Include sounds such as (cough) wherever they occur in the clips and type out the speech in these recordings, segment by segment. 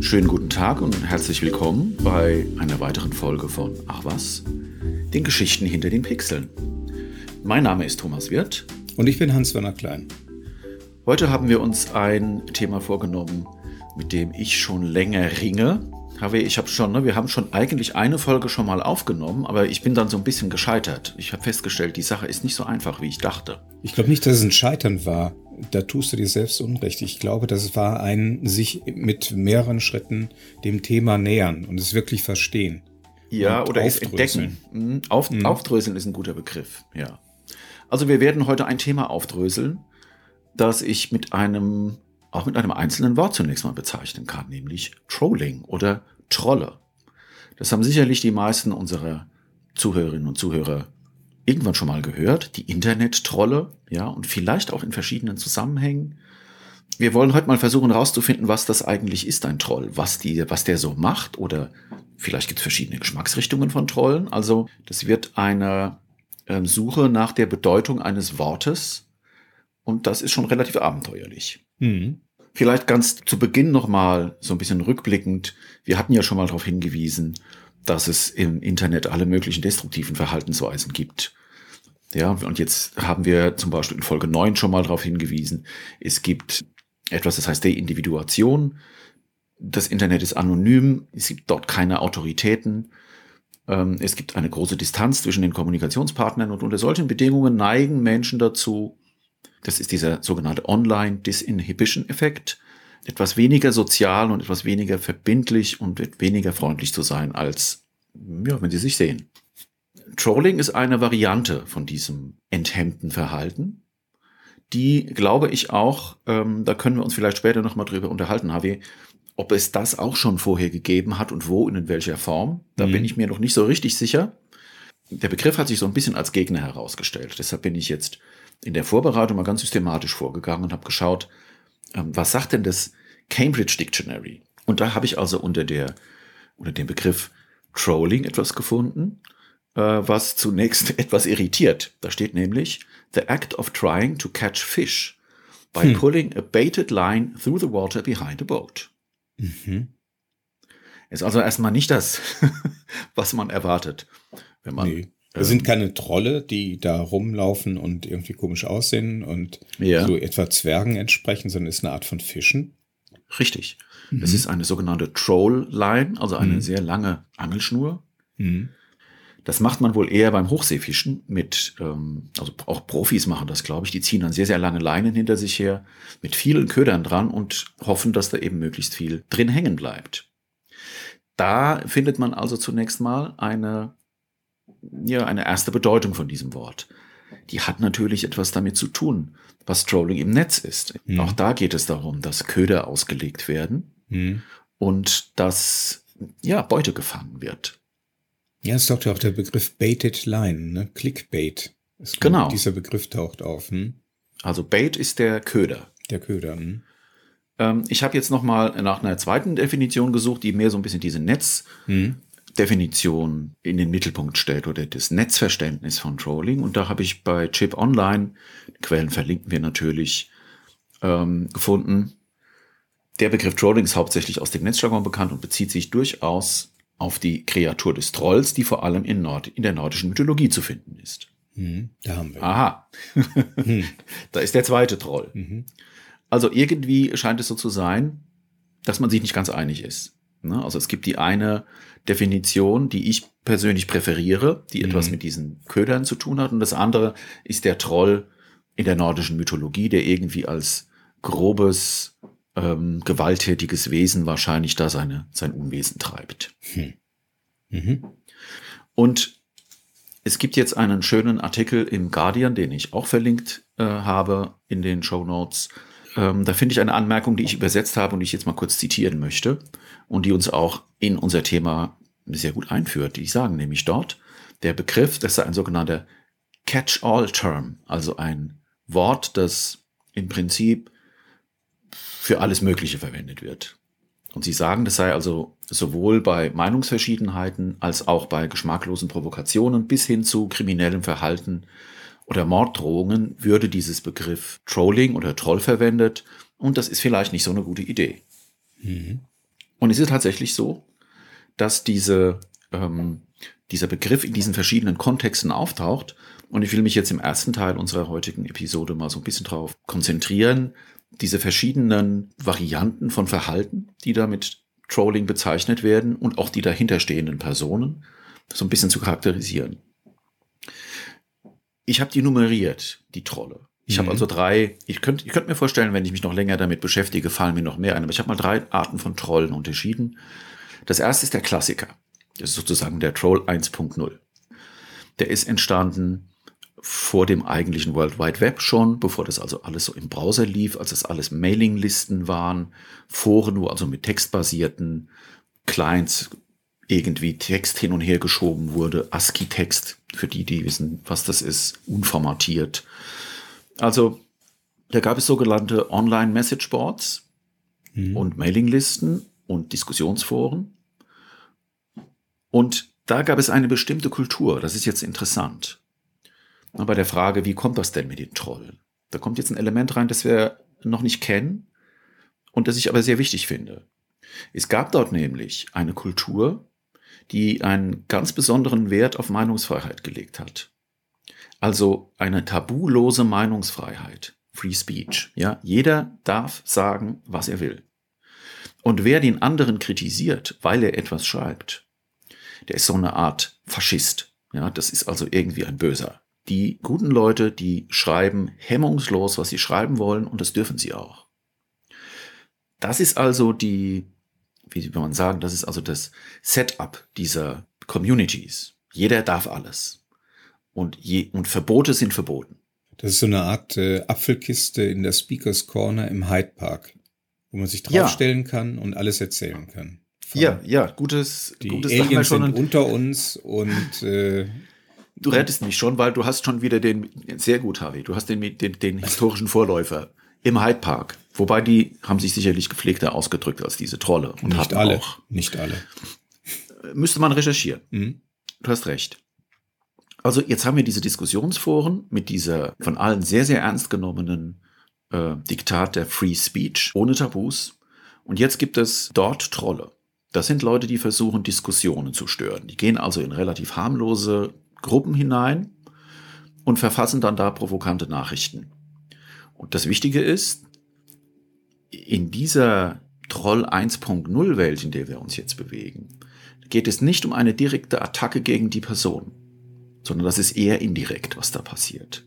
Schönen guten Tag und herzlich willkommen bei einer weiteren Folge von Ach was, den Geschichten hinter den Pixeln. Mein Name ist Thomas Wirth. Und ich bin Hans-Werner Klein. Heute haben wir uns ein Thema vorgenommen, mit dem ich schon länger ringe. Ich habe schon, ne, wir haben schon eigentlich eine Folge schon mal aufgenommen, aber ich bin dann so ein bisschen gescheitert. Ich habe festgestellt, die Sache ist nicht so einfach, wie ich dachte. Ich glaube nicht, dass es ein Scheitern war. Da tust du dir selbst Unrecht. Ich glaube, das war ein sich mit mehreren Schritten dem Thema nähern und es wirklich verstehen. Ja, oder es entdecken. Mhm. Auf, mhm. Aufdröseln ist ein guter Begriff, ja. Also wir werden heute ein Thema aufdröseln, das ich mit einem, auch mit einem einzelnen Wort zunächst mal bezeichnen kann, nämlich Trolling oder Trolle. Das haben sicherlich die meisten unserer Zuhörerinnen und Zuhörer irgendwann schon mal gehört, die Internet-Trolle, ja, und vielleicht auch in verschiedenen Zusammenhängen. Wir wollen heute mal versuchen herauszufinden, was das eigentlich ist, ein Troll, was, die, was der so macht oder vielleicht gibt es verschiedene Geschmacksrichtungen von Trollen. Also das wird eine äh, Suche nach der Bedeutung eines Wortes und das ist schon relativ abenteuerlich. Mhm. Vielleicht ganz zu Beginn nochmal so ein bisschen rückblickend. Wir hatten ja schon mal darauf hingewiesen, dass es im Internet alle möglichen destruktiven Verhaltensweisen gibt. Ja, und jetzt haben wir zum Beispiel in Folge 9 schon mal darauf hingewiesen. Es gibt etwas, das heißt Deindividuation. Das Internet ist anonym. Es gibt dort keine Autoritäten. Ähm, es gibt eine große Distanz zwischen den Kommunikationspartnern und unter solchen Bedingungen neigen Menschen dazu, das ist dieser sogenannte Online-Disinhibition-Effekt. Etwas weniger sozial und etwas weniger verbindlich und weniger freundlich zu sein, als ja, wenn sie sich sehen. Trolling ist eine Variante von diesem enthemmten Verhalten, die, glaube ich, auch, ähm, da können wir uns vielleicht später nochmal drüber unterhalten, HW, ob es das auch schon vorher gegeben hat und wo und in welcher Form. Da mhm. bin ich mir noch nicht so richtig sicher. Der Begriff hat sich so ein bisschen als Gegner herausgestellt. Deshalb bin ich jetzt in der Vorbereitung mal ganz systematisch vorgegangen und habe geschaut, ähm, was sagt denn das Cambridge Dictionary? Und da habe ich also unter der unter dem Begriff Trolling etwas gefunden, äh, was zunächst (laughs) etwas irritiert. Da steht nämlich the act of trying to catch fish by hm. pulling a baited line through the water behind a boat. Mhm. Ist also erstmal nicht das, (laughs) was man erwartet, wenn man nee. Es sind keine Trolle, die da rumlaufen und irgendwie komisch aussehen und ja. so etwa Zwergen entsprechen, sondern es ist eine Art von Fischen. Richtig. Mhm. Es ist eine sogenannte Troll-Line, also eine mhm. sehr lange Angelschnur. Mhm. Das macht man wohl eher beim Hochseefischen mit, ähm, also auch Profis machen das, glaube ich. Die ziehen dann sehr, sehr lange Leinen hinter sich her mit vielen Ködern dran und hoffen, dass da eben möglichst viel drin hängen bleibt. Da findet man also zunächst mal eine ja, eine erste Bedeutung von diesem Wort. Die hat natürlich etwas damit zu tun, was Trolling im Netz ist. Mhm. Auch da geht es darum, dass Köder ausgelegt werden mhm. und dass ja, Beute gefangen wird. Ja, es taucht ja auch der Begriff Baited Line, ne? Clickbait. Es genau. Dieser Begriff taucht auf. Hm? Also Bait ist der Köder. Der Köder. Hm? Ähm, ich habe jetzt noch mal nach einer zweiten Definition gesucht, die mehr so ein bisschen diese Netz hm. Definition in den Mittelpunkt stellt oder das Netzverständnis von Trolling. Und da habe ich bei Chip Online, Quellen verlinken wir natürlich, ähm, gefunden. Der Begriff Trolling ist hauptsächlich aus dem Netzjargon bekannt und bezieht sich durchaus auf die Kreatur des Trolls, die vor allem in, Nord in der nordischen Mythologie zu finden ist. Mhm, da haben wir. Aha. hm. (laughs) Da ist der zweite Troll. Mhm. Also irgendwie scheint es so zu sein, dass man sich nicht ganz einig ist. Ne? Also es gibt die eine Definition, die ich persönlich präferiere, die mhm. etwas mit diesen Ködern zu tun hat. Und das andere ist der Troll in der nordischen Mythologie, der irgendwie als grobes, ähm, gewalttätiges Wesen wahrscheinlich da seine, sein Unwesen treibt. Hm. Mhm. Und es gibt jetzt einen schönen Artikel im Guardian, den ich auch verlinkt äh, habe in den Show Notes. Ähm, da finde ich eine Anmerkung, die ich übersetzt habe und die ich jetzt mal kurz zitieren möchte und die uns auch in unser Thema sehr gut einführt. Die sagen nämlich dort, der Begriff, das sei ein sogenannter Catch-all-Term, also ein Wort, das im Prinzip für alles Mögliche verwendet wird. Und sie sagen, das sei also sowohl bei Meinungsverschiedenheiten als auch bei geschmacklosen Provokationen bis hin zu kriminellem Verhalten oder Morddrohungen würde dieses Begriff Trolling oder Troll verwendet. Und das ist vielleicht nicht so eine gute Idee. Mhm. Und es ist tatsächlich so, dass diese, ähm, dieser Begriff in diesen verschiedenen Kontexten auftaucht. Und ich will mich jetzt im ersten Teil unserer heutigen Episode mal so ein bisschen drauf konzentrieren, diese verschiedenen Varianten von Verhalten, die da mit Trolling bezeichnet werden und auch die dahinterstehenden Personen so ein bisschen zu charakterisieren. Ich habe die nummeriert, die Trolle. Ich mhm. habe also drei, ich könnte ich könnt mir vorstellen, wenn ich mich noch länger damit beschäftige, fallen mir noch mehr ein. Aber ich habe mal drei Arten von Trollen unterschieden. Das erste ist der Klassiker. Das ist sozusagen der Troll 1.0. Der ist entstanden vor dem eigentlichen World Wide Web schon, bevor das also alles so im Browser lief, als es alles Mailinglisten waren, Foren, wo also mit textbasierten Clients irgendwie Text hin und her geschoben wurde, ASCII-Text, für die, die wissen, was das ist, unformatiert. Also, da gab es sogenannte Online-Message-Boards mhm. und Mailinglisten und Diskussionsforen. Und da gab es eine bestimmte Kultur, das ist jetzt interessant bei der Frage, wie kommt das denn mit den Trollen? Da kommt jetzt ein Element rein, das wir noch nicht kennen und das ich aber sehr wichtig finde. Es gab dort nämlich eine Kultur, die einen ganz besonderen Wert auf Meinungsfreiheit gelegt hat. Also eine tabulose Meinungsfreiheit, Free Speech. Ja, jeder darf sagen, was er will. Und wer den anderen kritisiert, weil er etwas schreibt, der ist so eine Art Faschist. Ja, das ist also irgendwie ein Böser. Die guten Leute, die schreiben hemmungslos, was sie schreiben wollen und das dürfen sie auch. Das ist also die, wie will man sagen, das ist also das Setup dieser Communities. Jeder darf alles. Und, je, und Verbote sind verboten. Das ist so eine Art äh, Apfelkiste in der Speakers Corner im Hyde Park, wo man sich draufstellen ja. kann und alles erzählen kann. Von ja, ja, gutes, die gutes Aliens sind unter uns und äh, Du rettest mich schon, weil du hast schon wieder den, sehr gut, Harvey, du hast den, den, den historischen Vorläufer im Hyde Park. Wobei die haben sich sicherlich gepflegter ausgedrückt als diese Trolle. Und nicht alle. Auch, nicht alle. Müsste man recherchieren. Mhm. Du hast recht. Also jetzt haben wir diese Diskussionsforen mit dieser von allen sehr, sehr ernst genommenen äh, Diktat der Free Speech ohne Tabus. Und jetzt gibt es dort Trolle. Das sind Leute, die versuchen, Diskussionen zu stören. Die gehen also in relativ harmlose Gruppen hinein und verfassen dann da provokante Nachrichten. Und das Wichtige ist, in dieser Troll 1.0 Welt, in der wir uns jetzt bewegen, geht es nicht um eine direkte Attacke gegen die Person, sondern das ist eher indirekt, was da passiert.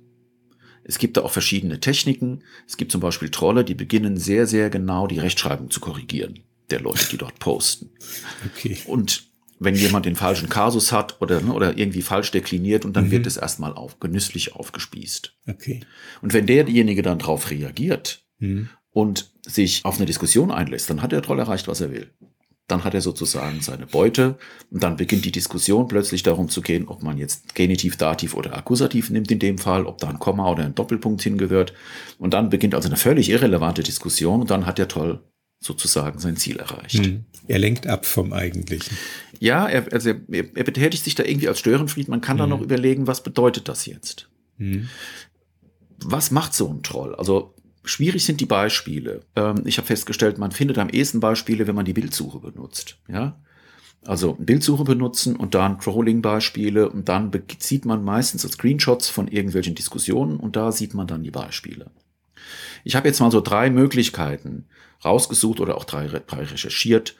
Es gibt da auch verschiedene Techniken. Es gibt zum Beispiel Trolle, die beginnen sehr, sehr genau die Rechtschreibung zu korrigieren der Leute, die dort posten. (laughs) Okay. Und wenn jemand den falschen Kasus hat oder, ne, oder irgendwie falsch dekliniert und dann mhm. wird es erstmal auf, genüsslich aufgespießt. Okay. Und wenn derjenige dann darauf reagiert mhm. und sich auf eine Diskussion einlässt, dann hat der Troll erreicht, was er will. Dann hat er sozusagen seine Beute und dann beginnt die Diskussion plötzlich darum zu gehen, ob man jetzt Genitiv, Dativ oder Akkusativ nimmt in dem Fall, ob da ein Komma oder ein Doppelpunkt hingehört. Und dann beginnt also eine völlig irrelevante Diskussion und dann hat der Troll sozusagen sein Ziel erreicht. Hm. Er lenkt ab vom Eigentlichen. Ja, er, also er, er betätigt sich da irgendwie als Störenfried. Man kann hm. da noch überlegen, was bedeutet das jetzt? Hm. Was macht so ein Troll? Also schwierig sind die Beispiele. Ähm, ich habe festgestellt, man findet am ehesten Beispiele, wenn man die Bildsuche benutzt. Ja, also Bildsuche benutzen und dann Trolling-Beispiele und dann sieht man meistens Screenshots von irgendwelchen Diskussionen und da sieht man dann die Beispiele. Ich habe jetzt mal so drei Möglichkeiten rausgesucht oder auch drei, drei recherchiert,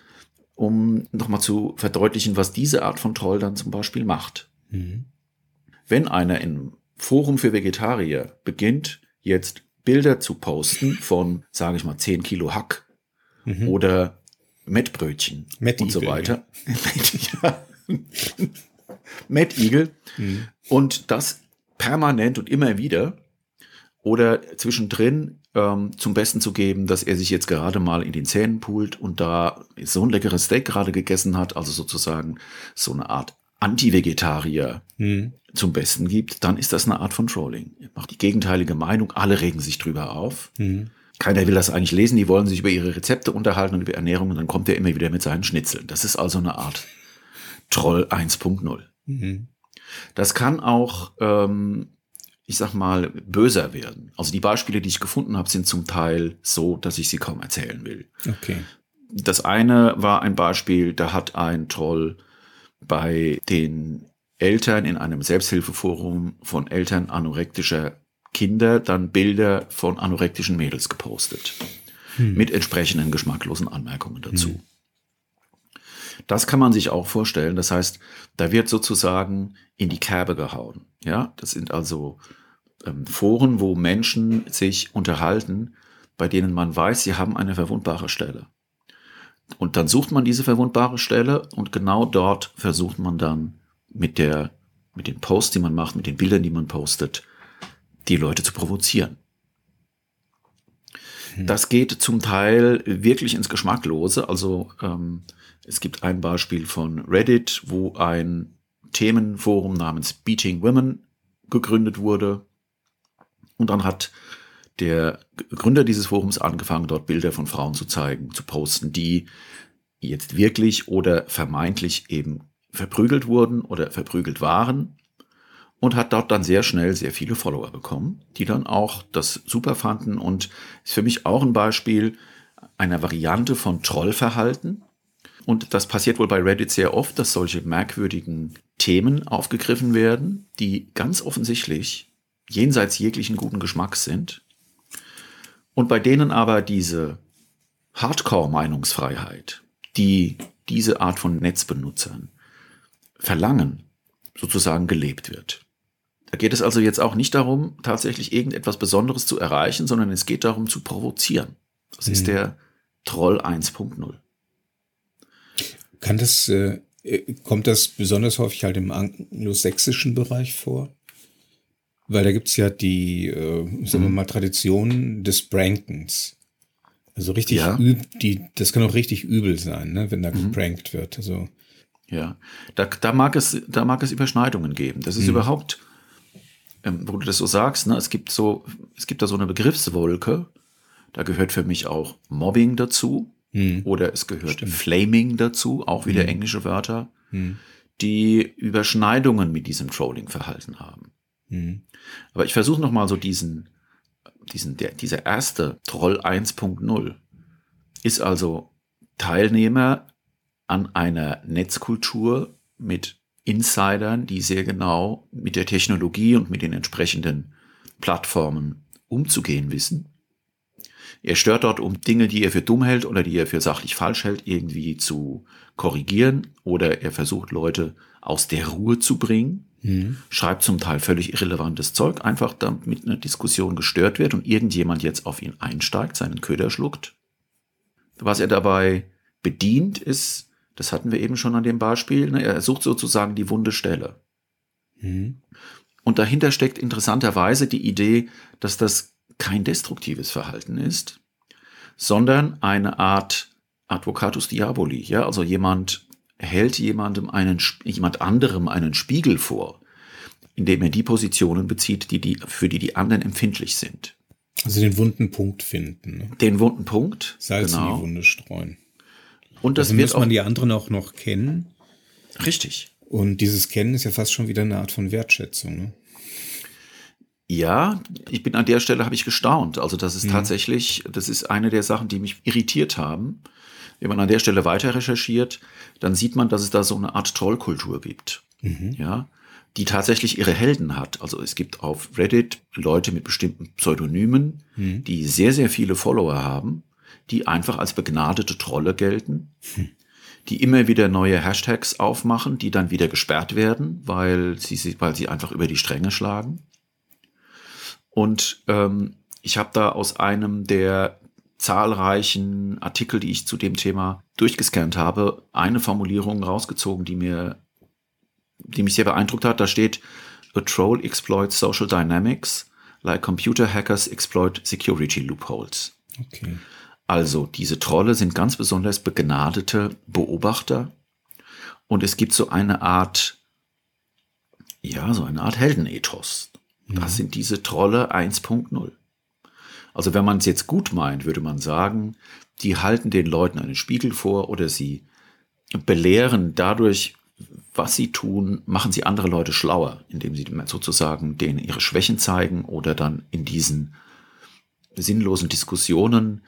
um nochmal zu verdeutlichen, was diese Art von Troll dann zum Beispiel macht. Mhm. Wenn einer im Forum für Vegetarier beginnt, jetzt Bilder zu posten von, sage ich mal, 10 Kilo Hack mhm. oder Mettbrötchen und so weiter. (laughs) Ja. Mettigel. Mhm. Und das permanent und immer wieder, oder zwischendrin ähm, zum Besten zu geben, dass er sich jetzt gerade mal in den Zähnen pult und da so ein leckeres Steak gerade gegessen hat, also sozusagen so eine Art Anti-Vegetarier hm. zum Besten gibt, dann ist das eine Art von Trolling. Er macht die gegenteilige Meinung, alle regen sich drüber auf. Hm. Keiner will das eigentlich lesen, die wollen sich über ihre Rezepte unterhalten und über Ernährung und dann kommt er immer wieder mit seinen Schnitzeln. Das ist also eine Art Troll 1.0. Mhm. Das kann auch, ähm, ich sag mal, böser werden. Also die Beispiele, die ich gefunden habe, sind zum Teil so, dass ich sie kaum erzählen will. Okay. Das eine war ein Beispiel, da hat ein Troll bei den Eltern in einem Selbsthilfeforum von Eltern anorektischer Kinder dann Bilder von anorektischen Mädels gepostet. Hm. Mit entsprechenden geschmacklosen Anmerkungen dazu. Hm. Das kann man sich auch vorstellen. Das heißt, da wird sozusagen in die Kerbe gehauen. Ja, das sind also ähm, Foren, wo Menschen sich unterhalten, bei denen man weiß, sie haben eine verwundbare Stelle. Und dann sucht man diese verwundbare Stelle und genau dort versucht man dann mit der, mit den Posts, die man macht, mit den Bildern, die man postet, die Leute zu provozieren. Hm. Das geht zum Teil wirklich ins Geschmacklose. Also ähm, es gibt ein Beispiel von Reddit, wo ein Themenforum namens Beating Women gegründet wurde. Und dann hat der Gründer dieses Forums angefangen, dort Bilder von Frauen zu zeigen, zu posten, die jetzt wirklich oder vermeintlich eben verprügelt wurden oder verprügelt waren und hat dort dann sehr schnell sehr viele Follower bekommen, die dann auch das super fanden und ist für mich auch ein Beispiel einer Variante von Trollverhalten. Und das passiert wohl bei Reddit sehr oft, dass solche merkwürdigen Themen aufgegriffen werden, die ganz offensichtlich jenseits jeglichen guten Geschmacks sind und bei denen aber diese Hardcore-Meinungsfreiheit, die diese Art von Netzbenutzern verlangen, sozusagen gelebt wird. Da geht es also jetzt auch nicht darum, tatsächlich irgendetwas Besonderes zu erreichen, sondern es geht darum zu provozieren. Das mhm. ist der Troll 1.0. Kann das, äh, kommt das besonders häufig halt im anglosächsischen Bereich vor? Weil da gibt's ja die, äh, sagen wir mhm. mal, Tradition des Prankens. Also richtig ja. üb, die, das kann auch richtig übel sein, ne, wenn da mhm. geprankt wird. Also. Ja, da, da mag es, da mag es Überschneidungen geben. Das ist mhm. überhaupt, ähm, wo du das so sagst, ne, es gibt so, es gibt da so eine Begriffswolke. Da gehört für mich auch Mobbing dazu. Mhm. Oder es gehört Stimmt. Flaming dazu, auch wieder mhm. englische Wörter, mhm. die Überschneidungen mit diesem Trolling-Verhalten haben. Mhm. Aber ich versuche nochmal so diesen, diesen, der, dieser erste Troll 1.0 ist also Teilnehmer an einer Netzkultur mit Insidern, die sehr genau mit der Technologie und mit den entsprechenden Plattformen umzugehen wissen. Er stört dort, um Dinge, die er für dumm hält oder die er für sachlich falsch hält, irgendwie zu korrigieren. Oder er versucht, Leute aus der Ruhe zu bringen mhm. schreibt zum Teil völlig irrelevantes Zeug, einfach damit eine Diskussion gestört wird und irgendjemand jetzt auf ihn einsteigt, seinen Köder schluckt. Was er dabei bedient, ist, das hatten wir eben schon an dem Beispiel, ne, er sucht sozusagen die wunde Stelle. Mhm. Und dahinter steckt interessanterweise die Idee, dass das kein destruktives Verhalten ist, sondern eine Art Advocatus Diaboli, ja, also jemand hält jemandem einen, jemand anderem einen Spiegel vor, indem er die Positionen bezieht, die die, für die die anderen empfindlich sind. Also den wunden Punkt finden. Ne? Den wunden Punkt. Salz genau. in die Wunde streuen. Und das also wird muss man die anderen auch noch kennen. Richtig. Und dieses Kennen ist ja fast schon wieder eine Art von Wertschätzung. Ne? Ja, ich bin an der Stelle habe ich gestaunt. Also das ist mhm. tatsächlich, das ist eine der Sachen, die mich irritiert haben. Wenn man an der Stelle weiter recherchiert, dann sieht man, dass es da so eine Art Trollkultur gibt. Mhm. Ja, die tatsächlich ihre Helden hat. Also es gibt auf Reddit Leute mit bestimmten Pseudonymen, mhm. die sehr, sehr viele Follower haben, die einfach als begnadete Trolle gelten, mhm. die immer wieder neue Hashtags aufmachen, die dann wieder gesperrt werden, weil sie, weil sie einfach über die Stränge schlagen. Und ähm, ich habe da aus einem der zahlreichen Artikel, die ich zu dem Thema durchgescannt habe, eine Formulierung rausgezogen, die mir, die mich sehr beeindruckt hat. Da steht, A troll exploits social dynamics like computer hackers exploit security loopholes. Okay. Also diese Trolle sind ganz besonders begnadete Beobachter und es gibt so eine Art, ja, so eine Art Heldenethos. Das sind diese Trolle 1.0. Also wenn man es jetzt gut meint, würde man sagen, die halten den Leuten einen Spiegel vor oder sie belehren dadurch, was sie tun, machen sie andere Leute schlauer, indem sie sozusagen denen ihre Schwächen zeigen oder dann in diesen sinnlosen Diskussionen,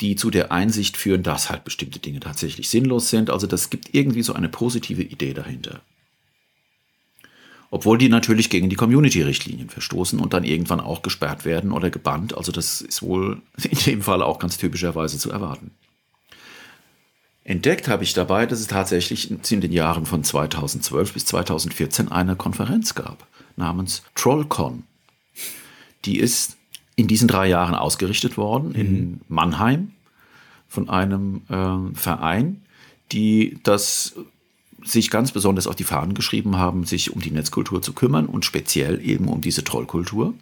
die zu der Einsicht führen, dass halt bestimmte Dinge tatsächlich sinnlos sind. Also das gibt irgendwie so eine positive Idee dahinter. Obwohl die natürlich gegen die Community-Richtlinien verstoßen und dann irgendwann auch gesperrt werden oder gebannt. Also das ist wohl (laughs) in dem Fall auch ganz typischerweise zu erwarten. Entdeckt habe ich dabei, dass es tatsächlich in den Jahren von 2012 bis 2014 eine Konferenz gab namens TrollCon. Die ist in diesen drei Jahren ausgerichtet worden mhm. in Mannheim von einem äh, Verein, die das sich ganz besonders auf die Fahnen geschrieben haben, sich um die Netzkultur zu kümmern und speziell eben um diese Trollkultur.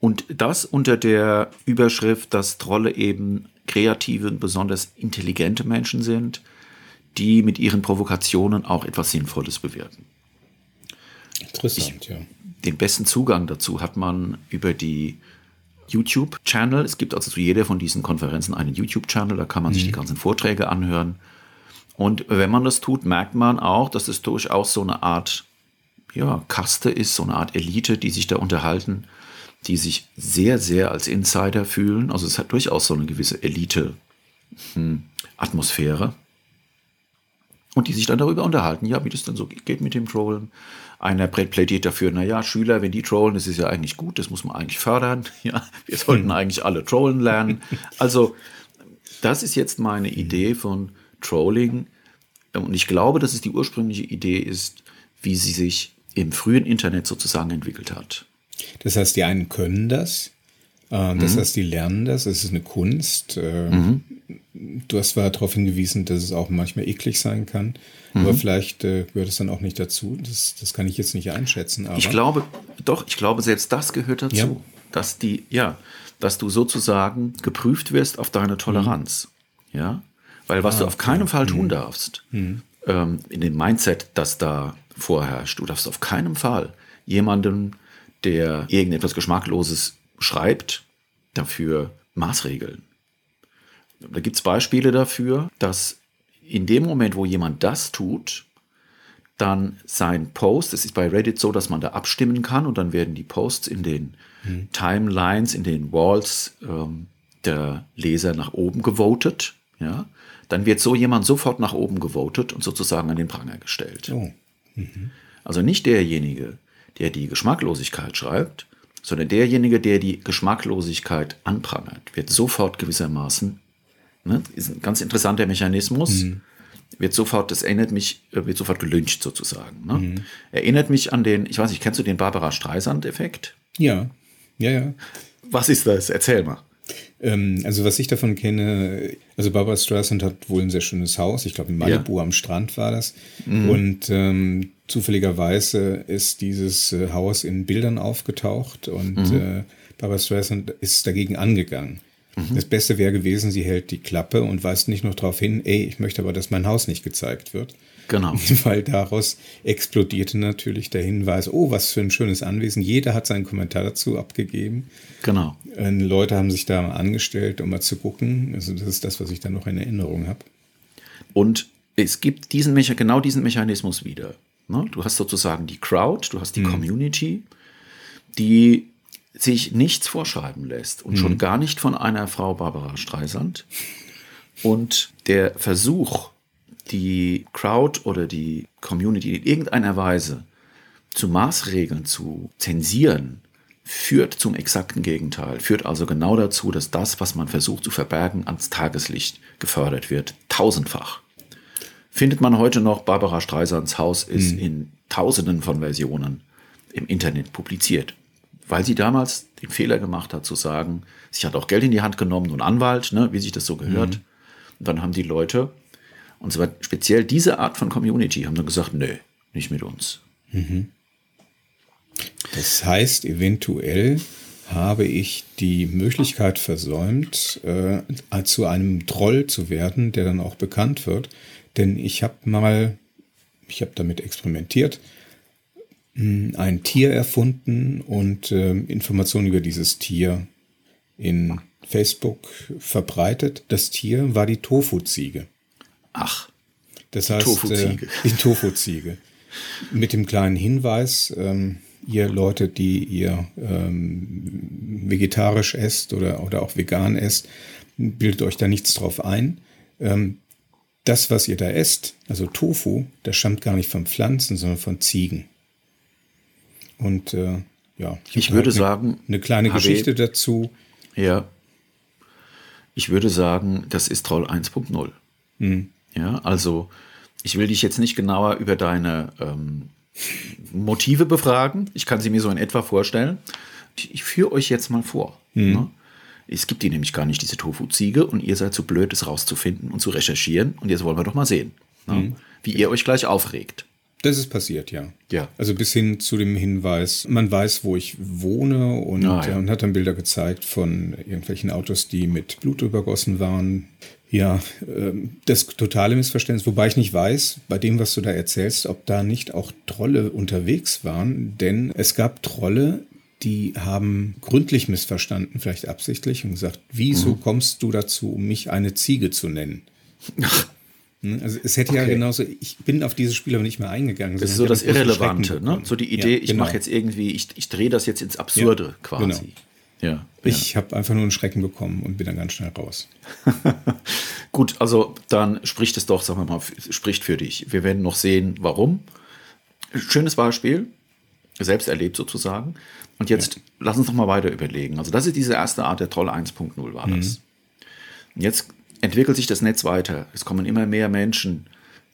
Und das unter der Überschrift, dass Trolle eben kreative und besonders intelligente Menschen sind, die mit ihren Provokationen auch etwas Sinnvolles bewirken. Interessant, ich, ja. Den besten Zugang dazu hat man über die YouTube-Channel. Es gibt also zu jeder von diesen Konferenzen einen YouTube-Channel, da kann man mhm. sich die ganzen Vorträge anhören. Und wenn man das tut, merkt man auch, dass es durchaus so eine Art ja, Kaste ist, so eine Art Elite, die sich da unterhalten, die sich sehr, sehr als Insider fühlen. Also es hat durchaus so eine gewisse Elite-Atmosphäre. Und die sich dann darüber unterhalten, ja, wie das dann so geht mit dem Trollen. Einer plädiert dafür, naja, Schüler, wenn die trollen, das ist ja eigentlich gut, das muss man eigentlich fördern. (laughs) Ja, wir sollten (laughs) eigentlich alle trollen lernen. Also, das ist jetzt meine Idee von Trolling. Und ich glaube, dass es die ursprüngliche Idee ist, wie sie sich im frühen Internet sozusagen entwickelt hat. Das heißt, die einen können das, äh, das mhm. heißt, die lernen das, es ist eine Kunst. Äh, mhm. Du hast zwar darauf hingewiesen, dass es auch manchmal eklig sein kann, mhm. aber vielleicht äh, gehört es dann auch nicht dazu. Das, das kann ich jetzt nicht einschätzen. Ich glaube, doch, ich glaube, selbst das gehört dazu, ja. dass die, ja, dass du sozusagen geprüft wirst auf deine Toleranz. Ja, weil was ah, du auf keinen okay. Fall tun mhm. darfst, mhm. ähm, in dem Mindset, das da vorherrscht, du darfst auf keinen Fall jemanden, der irgendetwas Geschmackloses schreibt, dafür Maßregeln. Da gibt es Beispiele dafür, dass in dem Moment, wo jemand das tut, dann sein Post, es ist bei Reddit so, dass man da abstimmen kann und dann werden die Posts in den mhm. Timelines, in den Walls ähm, der Leser nach oben gewotet. Ja? dann wird so jemand sofort nach oben gewotet und sozusagen an den Pranger gestellt. Oh. Mhm. Also nicht derjenige, der die Geschmacklosigkeit schreibt, sondern derjenige, der die Geschmacklosigkeit anprangert, wird sofort gewissermaßen, ne, ist ein ganz interessanter Mechanismus, mhm. wird sofort, das erinnert mich, äh, wird sofort gelyncht sozusagen. Ne? Mhm. Erinnert mich an den, ich weiß nicht, kennst du den Barbara Streisand-Effekt? Ja, ja, ja. Was ist das? Erzähl mal. Ähm, also was ich davon kenne, also Barbara Streisand hat wohl ein sehr schönes Haus. Ich glaube in Malibu ja. am Strand war das. Mhm. Und ähm, zufälligerweise ist dieses äh, Haus in Bildern aufgetaucht und mhm. äh, Barbara Streisand ist dagegen angegangen. Mhm. Das Beste wäre gewesen, sie hält die Klappe und weist nicht noch darauf hin, ey, ich möchte aber, dass mein Haus nicht gezeigt wird. Genau. (laughs) Weil daraus explodierte natürlich der Hinweis, oh, was für ein schönes Anwesen. Jeder hat seinen Kommentar dazu abgegeben. Genau. Und Leute haben sich da angestellt, um mal zu gucken. Also das ist das, was ich da noch in Erinnerung habe. Und es gibt diesen genau diesen Mechanismus wieder. Ne? Du hast sozusagen die Crowd, du hast die mhm. Community, die sich nichts vorschreiben lässt und mhm. schon gar nicht von einer Frau Barbara Streisand. Und der Versuch, die Crowd oder die Community in irgendeiner Weise zu Maßregeln zu zensieren, führt zum exakten Gegenteil, führt also genau dazu, dass das, was man versucht zu verbergen, ans Tageslicht gefördert wird, tausendfach. Findet man heute noch, Barbara Streisands Haus ist mhm. in tausenden von Versionen im Internet publiziert, weil sie damals den Fehler gemacht hat zu sagen, sie hat auch Geld in die Hand genommen und Anwalt, ne, wie sich das so gehört. Mhm. Und dann haben die Leute und zwar speziell diese Art von Community haben dann gesagt, nö, nicht mit uns. Mhm. Das heißt, eventuell habe ich die Möglichkeit versäumt, äh, zu einem Troll zu werden, der dann auch bekannt wird. Denn ich habe mal, ich habe damit experimentiert, ein Tier erfunden und äh, Informationen über dieses Tier in Facebook verbreitet. Das Tier war die Tofu-Ziege. Ach. Das heißt, Tofu-Ziege. Äh, (laughs) die Tofu-Ziege. Mit dem kleinen Hinweis, ähm, ihr Leute, die ihr ähm, vegetarisch esst oder, oder auch vegan esst, bildet euch da nichts drauf ein. Ähm, das, was ihr da esst, also Tofu, das stammt gar nicht von Pflanzen, sondern von Ziegen. Und äh, ja, ich, ich würde halt sagen, eine kleine Geschichte dazu. Ja. Ich würde sagen, das ist Troll 1.0. Hm. Ja, also ich will dich jetzt nicht genauer über deine ähm, Motive befragen. Ich kann sie mir so in etwa vorstellen. Ich, ich führe euch jetzt mal vor. Hm. Ne? Es gibt die nämlich gar nicht, diese Tofu-Ziege, und ihr seid zu so blöd, es rauszufinden und zu recherchieren. Und jetzt wollen wir doch mal sehen, ne? hm. wie ihr euch gleich aufregt. Das ist passiert, ja. Ja. Also bis hin zu dem Hinweis, man weiß, wo ich wohne und, ah, ja. und hat dann Bilder gezeigt von irgendwelchen Autos, die mit Blut übergossen waren. Ja, ähm, das totale Missverständnis, wobei ich nicht weiß, bei dem, was du da erzählst, ob da nicht auch Trolle unterwegs waren, denn es gab Trolle, die haben gründlich missverstanden, vielleicht absichtlich, und gesagt, wieso mhm. kommst du dazu, um mich eine Ziege zu nennen? Hm, (laughs) also es hätte okay. ja genauso, ich bin auf dieses Spiel aber nicht mehr eingegangen. Das ist so das Irrelevante, ne? So die Idee, ja, genau. ich mache jetzt irgendwie, ich, ich drehe das jetzt ins Absurde ja, quasi. Genau. Ja, ich ja. habe einfach nur einen Schrecken bekommen und bin dann ganz schnell raus. (laughs) Gut, also dann spricht es doch, sagen wir mal, spricht für dich. Wir werden noch sehen, warum. Schönes Beispiel, selbst erlebt sozusagen. Und jetzt ja. lass uns doch mal weiter überlegen. Also das ist diese erste Art der Troll 1.0 war das. Mhm. Und jetzt entwickelt sich das Netz weiter. Es kommen immer mehr Menschen,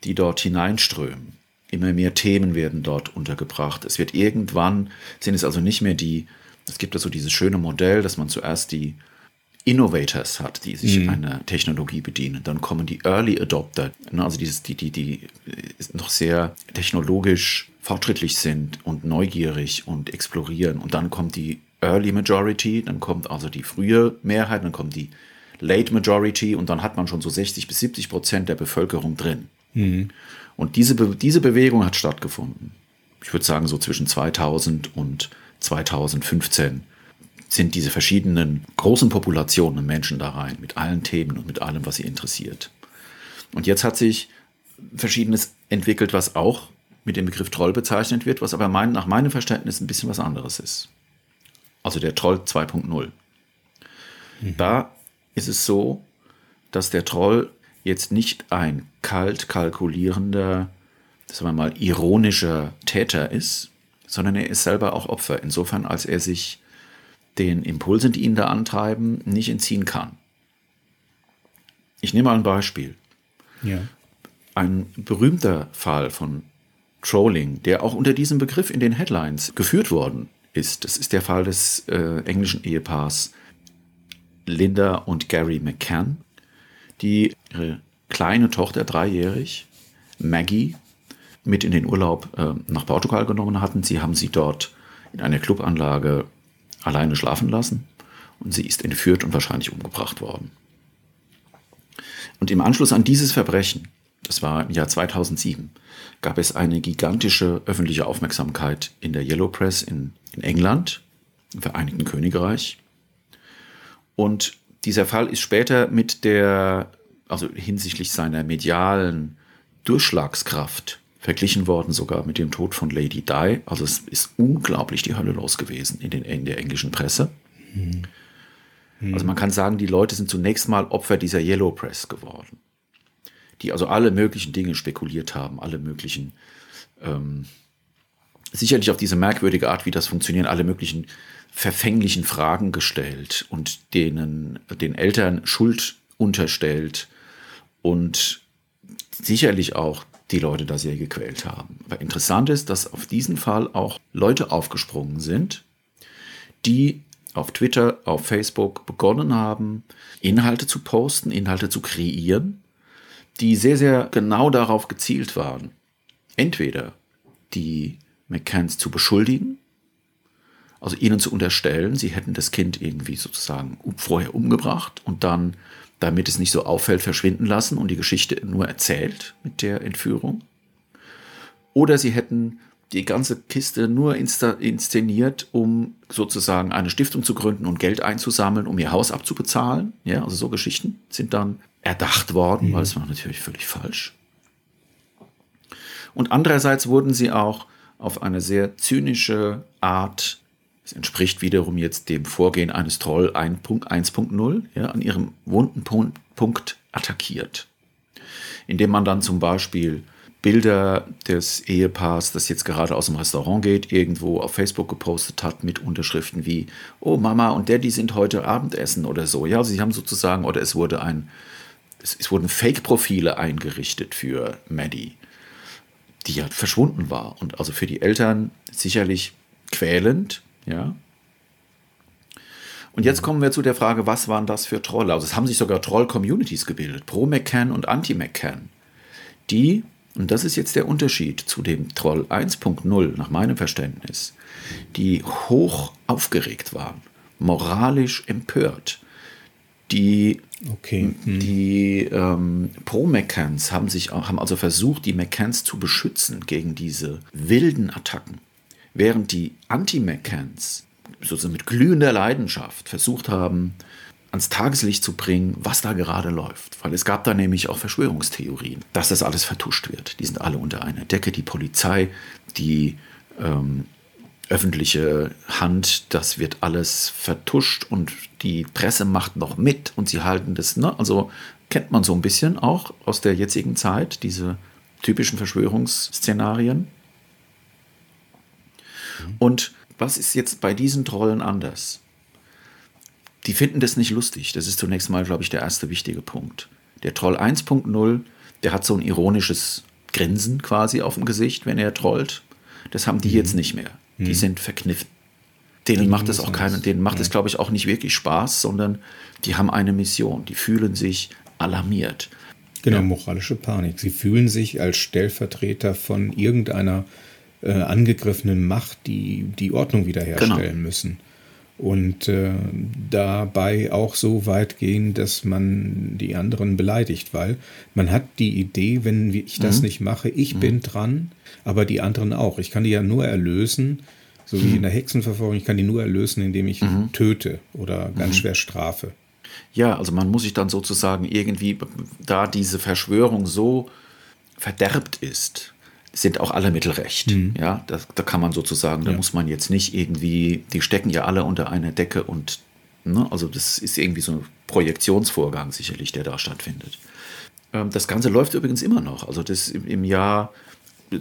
die dort hineinströmen. Immer mehr Themen werden dort untergebracht. Es wird irgendwann, sind es also nicht mehr die, es gibt also dieses schöne Modell, dass man zuerst die Innovators hat, die sich mhm. einer Technologie bedienen. Dann kommen die Early Adopter, ne, also dieses, die, die, die noch sehr technologisch fortschrittlich sind und neugierig und explorieren. Und dann kommt die Early Majority, dann kommt also die frühe Mehrheit, dann kommt die Late Majority und dann hat man schon so 60 bis 70 Prozent der Bevölkerung drin. Mhm. Und diese, Be diese Bewegung hat stattgefunden. Ich würde sagen, so zwischen 2000 und 2015 sind diese verschiedenen großen Populationen Menschen da rein, mit allen Themen und mit allem, was sie interessiert. Und jetzt hat sich Verschiedenes entwickelt, was auch mit dem Begriff Troll bezeichnet wird, was aber mein, nach meinem Verständnis ein bisschen was anderes ist. Also der Troll 2.0. Mhm. Da ist es so, dass der Troll jetzt nicht ein kalt kalkulierender, sagen wir mal, ironischer Täter ist, sondern er ist selber auch Opfer, insofern als er sich den Impulsen, die ihn da antreiben, nicht entziehen kann. Ich nehme mal ein Beispiel. Ja. Ein berühmter Fall von Trolling, der auch unter diesem Begriff in den Headlines geführt worden ist, das ist der Fall des äh, englischen Ehepaars Linda und Gary McCann, die ihre kleine Tochter, dreijährig, Maggie, mit in den Urlaub äh, nach Portugal genommen hatten. Sie haben sie dort in einer Clubanlage alleine schlafen lassen und sie ist entführt und wahrscheinlich umgebracht worden. Und im Anschluss an dieses Verbrechen, das war im Jahr 2007, gab es eine gigantische öffentliche Aufmerksamkeit in der Yellow Press in, in England, im Vereinigten Königreich. Und dieser Fall ist später mit der, also hinsichtlich seiner medialen Durchschlagskraft verglichen worden, sogar mit dem Tod von Lady Di. Also es ist unglaublich die Hölle los gewesen in, den, in der englischen Presse. Hm. Hm. Also man kann sagen, die Leute sind zunächst mal Opfer dieser Yellow Press geworden, die also alle möglichen Dinge spekuliert haben, alle möglichen, ähm, sicherlich auf diese merkwürdige Art, wie das funktioniert, alle möglichen verfänglichen Fragen gestellt und denen den Eltern Schuld unterstellt und sicherlich auch die Leute da sehr gequält haben. Aber interessant ist, dass auf diesen Fall auch Leute aufgesprungen sind, die auf Twitter, auf Facebook begonnen haben, Inhalte zu posten, Inhalte zu kreieren, die sehr, sehr genau darauf gezielt waren, entweder die McCanns zu beschuldigen Also ihnen zu unterstellen, sie hätten das Kind irgendwie sozusagen vorher umgebracht und dann, damit es nicht so auffällt, verschwinden lassen und die Geschichte nur erzählt mit der Entführung. Oder sie hätten die ganze Kiste nur inszeniert, um sozusagen eine Stiftung zu gründen und Geld einzusammeln, um ihr Haus abzubezahlen. Ja, also so Geschichten sind dann erdacht worden, mhm. weil es war natürlich völlig falsch. Und andererseits wurden sie auch auf eine sehr zynische Art, es entspricht wiederum jetzt dem Vorgehen eines Troll 1.0, ja, an ihrem wunden Punkt attackiert. Indem man dann zum Beispiel Bilder des Ehepaars, das jetzt gerade aus dem Restaurant geht, irgendwo auf Facebook gepostet hat mit Unterschriften wie, oh Mama und Daddy sind heute Abendessen oder so. Ja, sie haben sozusagen, oder es wurde ein, es, es wurden Fake-Profile eingerichtet für Maddie, die ja verschwunden war. Und also für die Eltern sicherlich quälend, ja. Und jetzt kommen wir zu der Frage, was waren das für Trolle? Also es haben sich sogar Troll-Communities gebildet, pro-McCann und anti-McCann, die und das ist jetzt der Unterschied zu dem Troll 1.0 nach meinem Verständnis, die hoch aufgeregt waren, moralisch empört. Die, okay. hm. die ähm, Pro-McCanns haben, haben also versucht, die McCanns zu beschützen gegen diese wilden Attacken, während die Anti-McCanns sozusagen mit glühender Leidenschaft versucht haben, ans Tageslicht zu bringen, was da gerade läuft. Weil es gab da nämlich auch Verschwörungstheorien, dass das alles vertuscht wird. Die sind alle unter einer Decke. Die Polizei, die ähm, öffentliche Hand, das wird alles vertuscht und die Presse macht noch mit und sie halten das, ne? also kennt man so ein bisschen auch aus der jetzigen Zeit, diese typischen Verschwörungsszenarien. Und was ist jetzt bei diesen Trollen anders? die finden das nicht lustig. Das ist zunächst mal, glaube ich, der erste wichtige Punkt. Der Troll 1.0, der hat so ein ironisches Grinsen quasi auf dem Gesicht, wenn er trollt. Das haben die mhm. jetzt nicht mehr. Die mhm. sind verkniffen. Denen macht es auch keinen, denen macht es, glaube ich, auch nicht wirklich Spaß, sondern die haben eine Mission. Die fühlen sich alarmiert. Genau, moralische Panik. Sie fühlen sich als Stellvertreter von irgendeiner äh, angegriffenen Macht, die die Ordnung wiederherstellen genau. müssen und äh, dabei auch so weit gehen, dass man die anderen beleidigt, weil man hat die Idee, wenn ich das mhm. nicht mache, ich mhm. bin dran, aber die anderen auch. Ich kann die ja nur erlösen, so wie mhm. in der Hexenverfolgung, ich kann die nur erlösen, indem ich mhm. töte oder ganz mhm. schwer strafe. Ja, also man muss sich dann sozusagen irgendwie, da diese Verschwörung so verderbt ist, sind auch alle Mittel recht. Mhm. Ja, da, da kann man sozusagen, ja. da muss man jetzt nicht irgendwie, die stecken ja alle unter einer Decke und, ne, also das ist irgendwie so ein Projektionsvorgang sicherlich, der da stattfindet. Ähm, das Ganze läuft übrigens immer noch. Also das im, im Jahr,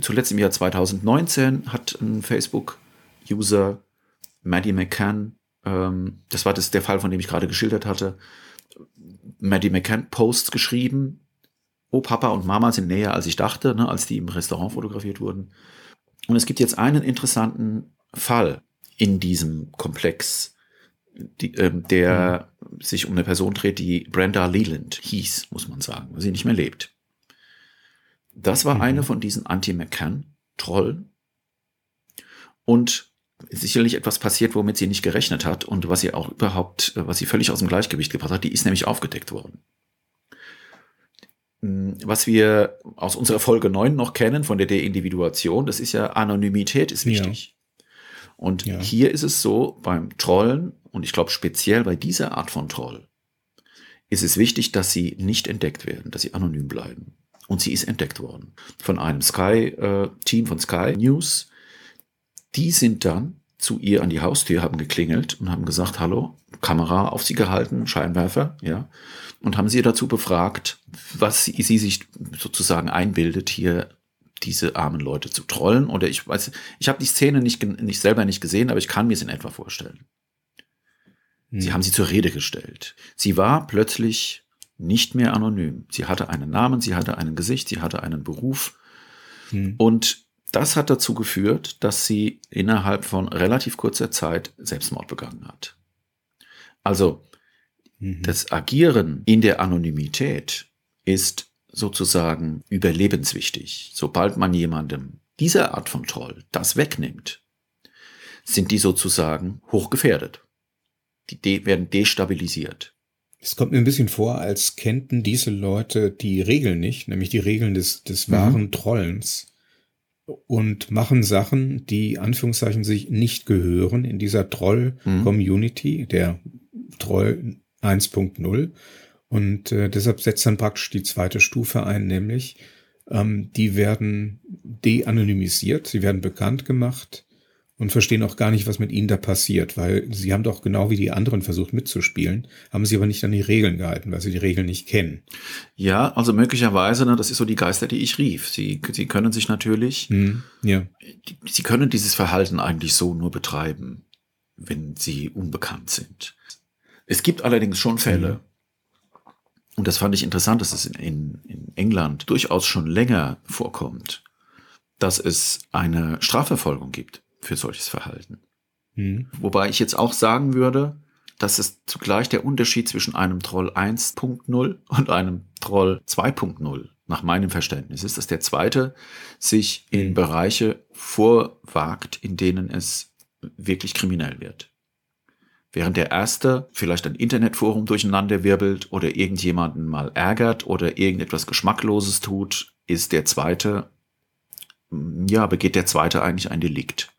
zuletzt im Jahr 2019 hat ein Facebook-User, Maddie McCann, ähm, das war das der Fall, von dem ich gerade geschildert hatte, Maddie McCann Posts geschrieben, oh, Papa und Mama sind näher, als ich dachte, ne, als die im Restaurant fotografiert wurden. Und es gibt jetzt einen interessanten Fall in diesem Komplex, die, äh, der mhm. sich um eine Person dreht, die Brenda Leland hieß, muss man sagen, weil sie nicht mehr lebt. Das war mhm. eine von diesen Anti-McCann-Trollen. Und sicherlich etwas passiert, womit sie nicht gerechnet hat und was sie auch überhaupt, was sie völlig aus dem Gleichgewicht gebracht hat, die ist nämlich aufgedeckt worden. Hm, was wir aus unserer Folge 9 noch kennen von der Deindividuation, das ist ja Anonymität ist wichtig. Ja. Und ja. hier ist es so, beim Trollen, und ich glaube speziell bei dieser Art von Troll, ist es wichtig, dass sie nicht entdeckt werden, dass sie anonym bleiben. Und sie ist entdeckt worden von einem Sky-Team äh, von Sky News. Die sind dann zu ihr an die Haustür, haben geklingelt und haben gesagt, hallo, Kamera auf sie gehalten, Scheinwerfer, ja, und haben sie dazu befragt, was sie, sie sich sozusagen einbildet, hier diese armen Leute zu trollen. Oder ich weiß, ich habe die Szene nicht, nicht selber nicht gesehen, aber ich kann mir es in etwa vorstellen. Hm. Sie haben sie zur Rede gestellt. Sie war plötzlich nicht mehr anonym. Sie hatte einen Namen, sie hatte ein Gesicht, sie hatte einen Beruf. Hm. Und das hat dazu geführt, dass sie innerhalb von relativ kurzer Zeit Selbstmord begangen hat. Also mhm. das Agieren in der Anonymität ist sozusagen überlebenswichtig. Sobald man jemandem diese Art von Troll das wegnimmt, sind die sozusagen hochgefährdet. Die de werden destabilisiert. Es kommt mir ein bisschen vor, als kennten diese Leute die Regeln nicht, nämlich die Regeln des, des mhm. wahren Trollens und machen Sachen, die Anführungszeichen sich nicht gehören in dieser Troll-Community, mhm. der Troll 1.0. Und äh, deshalb setzt dann praktisch die zweite Stufe ein, nämlich ähm, die werden de-anonymisiert, sie werden bekannt gemacht und verstehen auch gar nicht, was mit ihnen da passiert, weil sie haben doch genau wie die anderen versucht mitzuspielen, haben sie aber nicht an die Regeln gehalten, weil sie die Regeln nicht kennen. Ja, also möglicherweise, ne, das ist so die Geister, die ich rief. Sie, sie können sich natürlich, hm, ja. sie können dieses Verhalten eigentlich so nur betreiben, wenn sie unbekannt sind. Es gibt allerdings schon Fälle, mhm. und das fand ich interessant, dass es in, in, in England durchaus schon länger vorkommt, dass es eine Strafverfolgung gibt für solches Verhalten. Mhm. Wobei ich jetzt auch sagen würde, dass es zugleich der Unterschied zwischen einem Troll 1.0 und einem Troll 2.0 nach meinem Verständnis ist, dass der zweite sich in mhm. Bereiche vorwagt, in denen es wirklich kriminell wird. Während der erste vielleicht ein Internetforum durcheinander wirbelt oder irgendjemanden mal ärgert oder irgendetwas Geschmackloses tut, ist der zweite, ja, begeht der zweite eigentlich ein Delikt.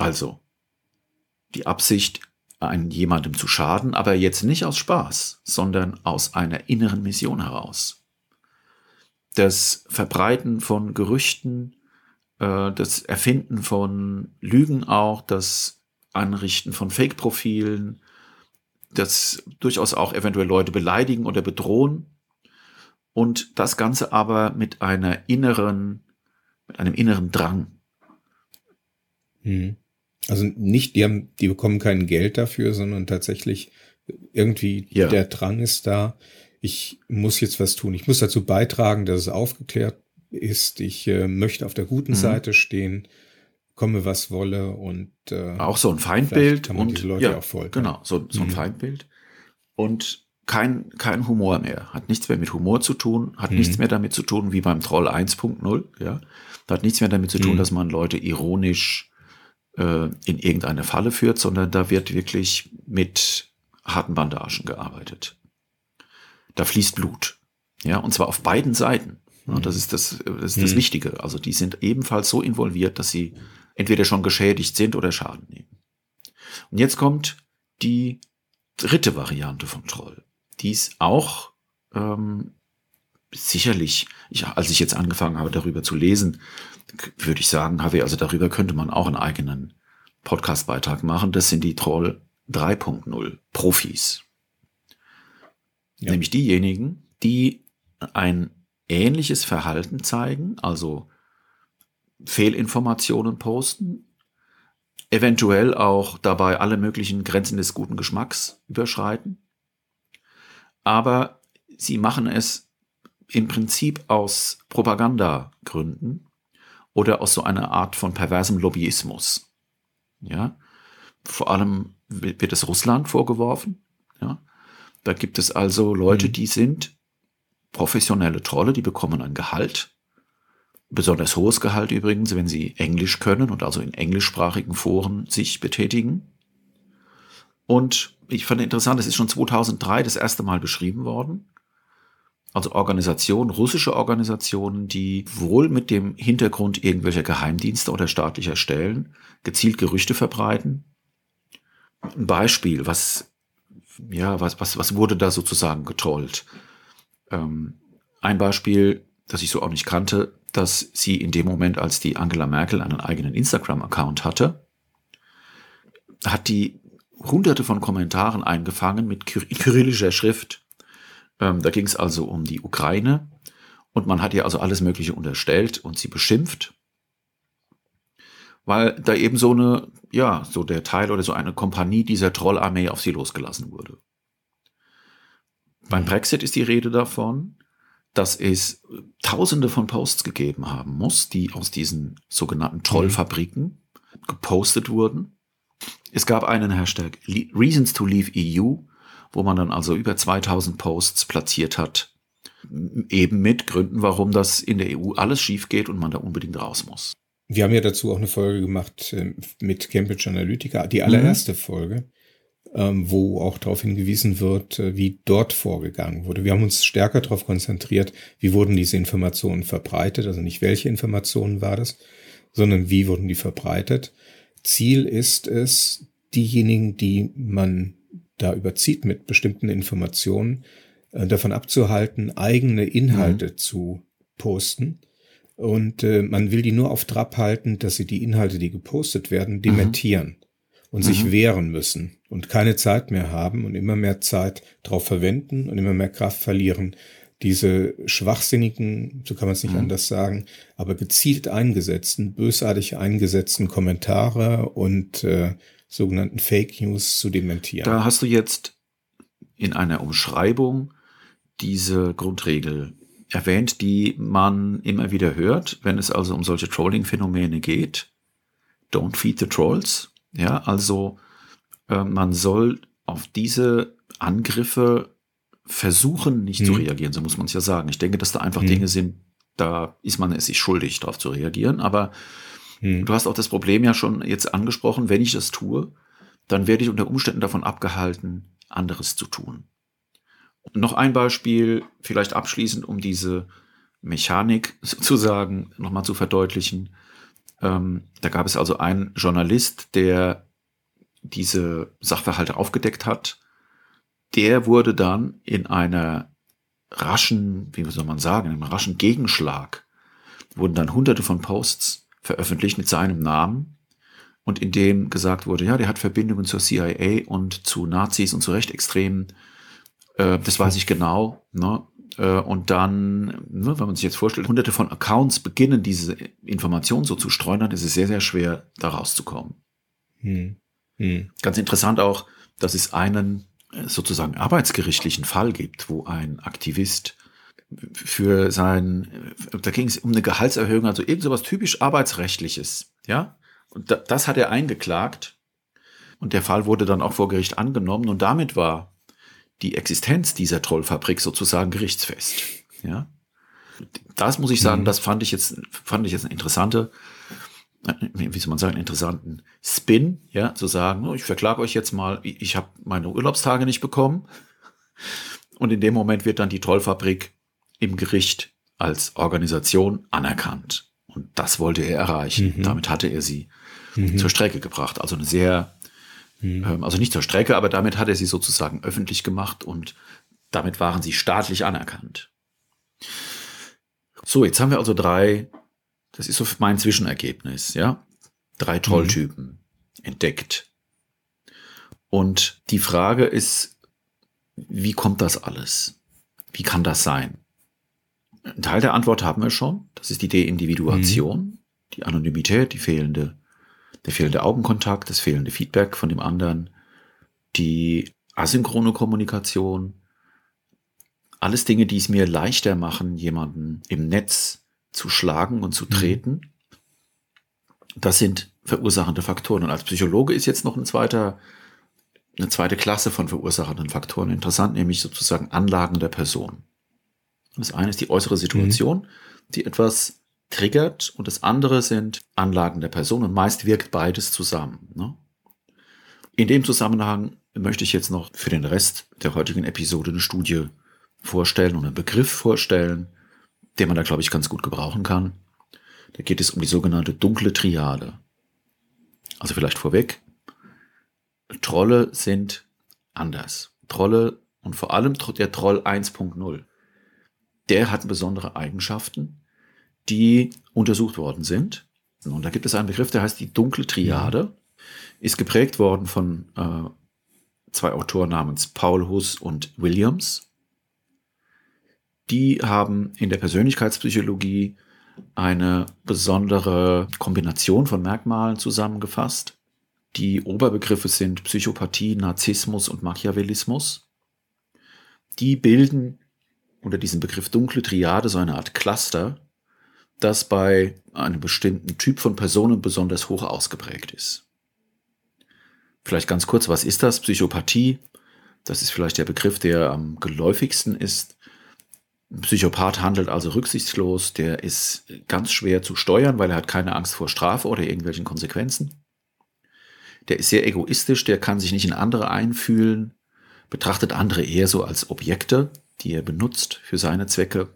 Also, die Absicht, einem jemandem zu schaden, aber jetzt nicht aus Spaß, sondern aus einer inneren Mission heraus. Das Verbreiten von Gerüchten, äh, das Erfinden von Lügen auch, das Anrichten von Fake-Profilen, das durchaus auch eventuell Leute beleidigen oder bedrohen und das Ganze aber mit einer inneren, mit einem inneren Drang. Mhm. Also nicht, die haben, die bekommen kein Geld dafür, sondern tatsächlich irgendwie ja. der Drang ist da. Ich muss jetzt was tun. Ich muss dazu beitragen, dass es aufgeklärt ist. Ich äh, möchte auf der guten mhm. Seite stehen, komme was wolle und äh, auch so ein Feindbild kann man und diese Leute ja, auch folgen. Genau, so, so ein mhm. Feindbild und kein, kein Humor mehr. Hat nichts mehr mit Humor zu tun, hat mhm. nichts mehr damit zu tun wie beim Troll 1.0, ja. Hat nichts mehr damit zu tun, mhm. dass man Leute ironisch äh, in irgendeine Falle führt, sondern da wird wirklich mit harten Bandagen gearbeitet. Da fließt Blut. Ja, und zwar auf beiden Seiten. Ja, das ist das, das, ist das mhm. Wichtige. Also die sind ebenfalls so involviert, dass sie entweder schon geschädigt sind oder Schaden nehmen. Und jetzt kommt die dritte Variante von Troll. Die ist auch ähm, sicherlich, ich, als ich jetzt angefangen habe, darüber zu lesen, würde ich sagen, HW, also darüber könnte man auch einen eigenen Podcastbeitrag machen. Das sind die Troll 3.0 Profis. Ja. Nämlich diejenigen, die ein ähnliches Verhalten zeigen, also Fehlinformationen posten, eventuell auch dabei alle möglichen Grenzen des guten Geschmacks überschreiten. Aber sie machen es im Prinzip aus Propagandagründen oder aus so einer Art von perversem Lobbyismus. Ja, vor allem wird es Russland vorgeworfen. Ja, da gibt es also Leute, mhm. die sind professionelle Trolle, die bekommen ein Gehalt, besonders hohes Gehalt übrigens, wenn sie Englisch können und also in englischsprachigen Foren sich betätigen. Und ich fand interessant, es ist schon 2003 das erste Mal beschrieben worden also Organisationen, russische Organisationen, die wohl mit dem Hintergrund irgendwelcher Geheimdienste oder staatlicher Stellen gezielt Gerüchte verbreiten. Ein Beispiel, was, ja, was, was, was wurde da sozusagen getrollt? Ähm, ein Beispiel, das ich so auch nicht kannte, dass sie in dem Moment, als die Angela Merkel einen eigenen Instagram-Account hatte, hat die hunderte von Kommentaren eingefangen mit kyrillischer Schrift ähm, da ging es also um die Ukraine und man hat ihr also alles Mögliche unterstellt und sie beschimpft, weil da eben so eine, ja, so der Teil oder so eine Kompanie dieser Trollarmee auf sie losgelassen wurde. Beim mhm. Brexit ist die Rede davon, dass es tausende von Posts gegeben haben muss, die aus diesen sogenannten Trollfabriken gepostet wurden. Es gab einen Hashtag Reasons to Leave EU, wo man dann also über 2000 Posts platziert hat, eben mit Gründen, warum das in der EU alles schief geht und man da unbedingt raus muss. wir haben ja dazu auch eine Folge gemacht äh, mit Cambridge Analytica, die allererste mhm. Folge, ähm, wo auch darauf hingewiesen wird, äh, wie dort vorgegangen wurde. Wir haben uns stärker darauf konzentriert, wie wurden diese Informationen verbreitet, also nicht welche Informationen war das, sondern wie wurden die verbreitet. Ziel ist es, diejenigen, die man da überzieht mit bestimmten Informationen, äh, davon abzuhalten, eigene Inhalte mhm. zu posten und äh, man will die nur auf Trab halten, dass sie die Inhalte, die gepostet werden, dementieren mhm. und sich mhm. wehren müssen und keine Zeit mehr haben und immer mehr Zeit darauf verwenden und immer mehr Kraft verlieren, diese schwachsinnigen, so kann man es nicht mhm. anders sagen, aber gezielt eingesetzten, bösartig eingesetzten Kommentare und äh, sogenannten Fake News zu dementieren. Da hast du jetzt in einer Umschreibung diese Grundregel erwähnt, die man immer wieder hört, wenn es also um solche Trolling-Phänomene geht. Don't feed the trolls. Ja, also äh, man soll auf diese Angriffe versuchen, nicht hm. zu reagieren, so muss man es ja sagen. Ich denke, dass da einfach hm. Dinge sind, da ist man es sich schuldig, darauf zu reagieren. Aber hm. du hast auch das Problem ja schon jetzt angesprochen, wenn ich das tue, dann werde ich unter Umständen davon abgehalten, anderes zu tun. Noch ein Beispiel, vielleicht abschließend, um diese Mechanik (laughs) sozusagen nochmal zu verdeutlichen. Ähm, da gab es also einen Journalist, der diese Sachverhalte aufgedeckt hat. Der wurde dann in einer raschen, wie soll man sagen, in einem raschen Gegenschlag, wurden dann hunderte von Posts veröffentlicht mit seinem Namen und in dem gesagt wurde, ja, der hat Verbindungen zur CIA und zu Nazis und zu Rechtextremen äh, das weiß ich genau. Ne? Äh, und dann, ne, wenn man sich jetzt vorstellt, hunderte von Accounts beginnen, diese Informationen so zu streuen, dann ist es sehr, sehr schwer, da rauszukommen. Hm. Hm. Ganz interessant auch, dass es einen äh, sozusagen arbeitsgerichtlichen Fall gibt, wo ein Aktivist für sein, da ging es um eine Gehaltserhöhung, also irgend sowas typisch arbeitsrechtliches, ja. Und das hat er eingeklagt. Und der Fall wurde dann auch vor Gericht angenommen und damit war die Existenz dieser Trollfabrik sozusagen gerichtsfest. Ja. Das muss ich sagen, mhm. das fand ich jetzt, fand ich jetzt eine interessante, wie soll man sagen, einen interessanten Spin, ja, zu sagen, oh, ich verklage euch jetzt mal, ich habe meine Urlaubstage nicht bekommen. Und in dem Moment wird dann die Trollfabrik im Gericht als Organisation anerkannt. Und das wollte er erreichen. Mhm. Damit hatte er sie mhm. zur Strecke gebracht. Also eine sehr Mhm. Also nicht zur Strecke, aber damit hat er sie sozusagen öffentlich gemacht und damit waren sie staatlich anerkannt. So, jetzt haben wir also drei, das ist so mein Zwischenergebnis, ja. Drei mhm. Trolltypen entdeckt. Und die Frage ist, wie kommt das alles? Wie kann das sein? Ein Teil der Antwort haben wir schon. Das ist die Deindividuation, mhm. die Anonymität, die fehlende der fehlende Augenkontakt, das fehlende Feedback von dem anderen, die asynchrone Kommunikation, alles Dinge, die es mir leichter machen, jemanden im Netz zu schlagen und zu mhm. treten. Das sind verursachende Faktoren. Und als Psychologe ist jetzt noch ein zweiter, eine zweite Klasse von verursachenden Faktoren interessant, nämlich sozusagen Anlagen der Person. Das eine ist die äußere Situation, mhm. die etwas triggert und das andere sind Anlagen der Person und meist wirkt beides zusammen. Ne? In dem Zusammenhang möchte ich jetzt noch für den Rest der heutigen Episode eine Studie vorstellen und einen Begriff vorstellen, den man da, glaube ich, ganz gut gebrauchen kann. Da geht es um die sogenannte dunkle Triade. Also vielleicht vorweg, Trolle sind anders. Trolle und vor allem der Troll 1.0, der hat besondere Eigenschaften, die untersucht worden sind. Und da gibt es einen Begriff, der heißt die dunkle Triade, ist geprägt worden von äh, zwei Autoren namens Paul Huss und Williams. Die haben in der Persönlichkeitspsychologie eine besondere Kombination von Merkmalen zusammengefasst. Die Oberbegriffe sind Psychopathie, Narzissmus und Machiavellismus. Die bilden unter diesem Begriff dunkle Triade so eine Art Cluster, das bei einem bestimmten Typ von Personen besonders hoch ausgeprägt ist. Vielleicht ganz kurz, was ist das? Psychopathie, das ist vielleicht der Begriff, der am geläufigsten ist. Ein Psychopath handelt also rücksichtslos, der ist ganz schwer zu steuern, weil er hat keine Angst vor Strafe oder irgendwelchen Konsequenzen. Der ist sehr egoistisch, der kann sich nicht in andere einfühlen, betrachtet andere eher so als Objekte, die er benutzt für seine Zwecke.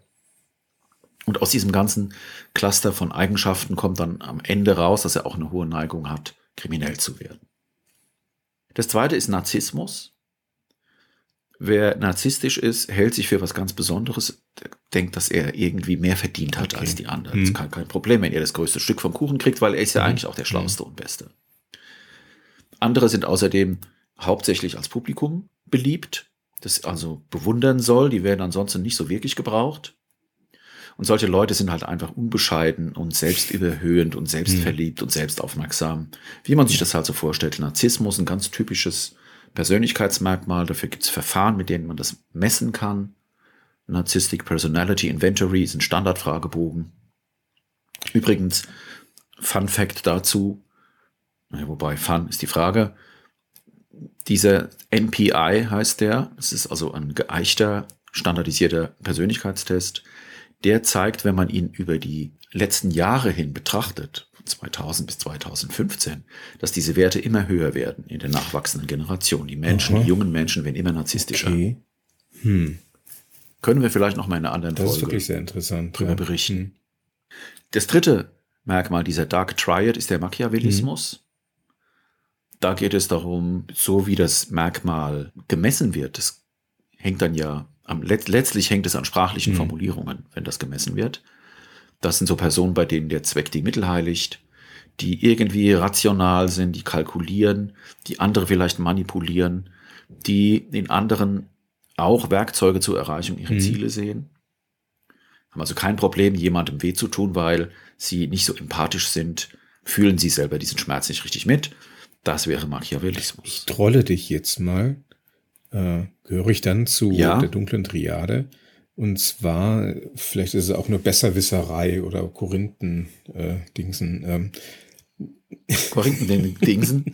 Und aus diesem ganzen Cluster von Eigenschaften kommt dann am Ende raus, dass er auch eine hohe Neigung hat, kriminell zu werden. Das zweite ist Narzissmus. Wer narzisstisch ist, hält sich für was ganz Besonderes, denkt, dass er irgendwie mehr verdient hat okay. als die anderen. Das ist kein, kein Problem, wenn er das größte Stück vom Kuchen kriegt, weil er ist ja mhm. eigentlich auch der. Schlauste mhm. und Beste. Andere sind außerdem hauptsächlich als Publikum beliebt, das also bewundern soll. Die werden ansonsten nicht so wirklich gebraucht. Und solche Leute sind halt einfach unbescheiden und selbstüberhöhend und selbstverliebt mhm. und selbstaufmerksam. Wie man sich das halt so vorstellt. Narzissmus, ein ganz typisches Persönlichkeitsmerkmal. Dafür gibt es Verfahren, mit denen man das messen kann. Narcissistic Personality Inventory ist ein Standardfragebogen. Übrigens, Fun Fact dazu, wobei Fun ist die Frage, dieser NPI heißt der, das ist also ein geeichter, standardisierter Persönlichkeitstest, der zeigt, wenn man ihn über die letzten Jahre hin betrachtet, von 2000 bis 2015, dass diese Werte immer höher werden in der nachwachsenden Generation. Die Menschen, Aha. die jungen Menschen werden immer narzisstischer. Okay. Hm. Können wir vielleicht noch mal in einer anderen das Folge ist wirklich sehr interessant, drüber ja. berichten. Hm. Das dritte Merkmal dieser Dark Triad ist der Machiavellismus. Hm. Da geht es darum, so wie das Merkmal gemessen wird, das hängt dann ja am, letztlich hängt es an sprachlichen mhm. Formulierungen, wenn das gemessen wird. Das sind so Personen, bei denen der Zweck die Mittel heiligt, die irgendwie rational sind, die kalkulieren, die andere vielleicht manipulieren, die in anderen auch Werkzeuge zur Erreichung ihrer mhm. Ziele sehen. Haben also kein Problem, jemandem weh zu tun, weil sie nicht so empathisch sind, fühlen sie selber diesen Schmerz nicht richtig mit. Das wäre Machiavellismus. Ich trolle dich jetzt mal äh, gehöre ich dann zu ja. der dunklen Triade. Und zwar, vielleicht ist es auch nur Besserwisserei oder Korinthen-Dingsen. Äh, ähm. (laughs) Korinthen-Dingsen?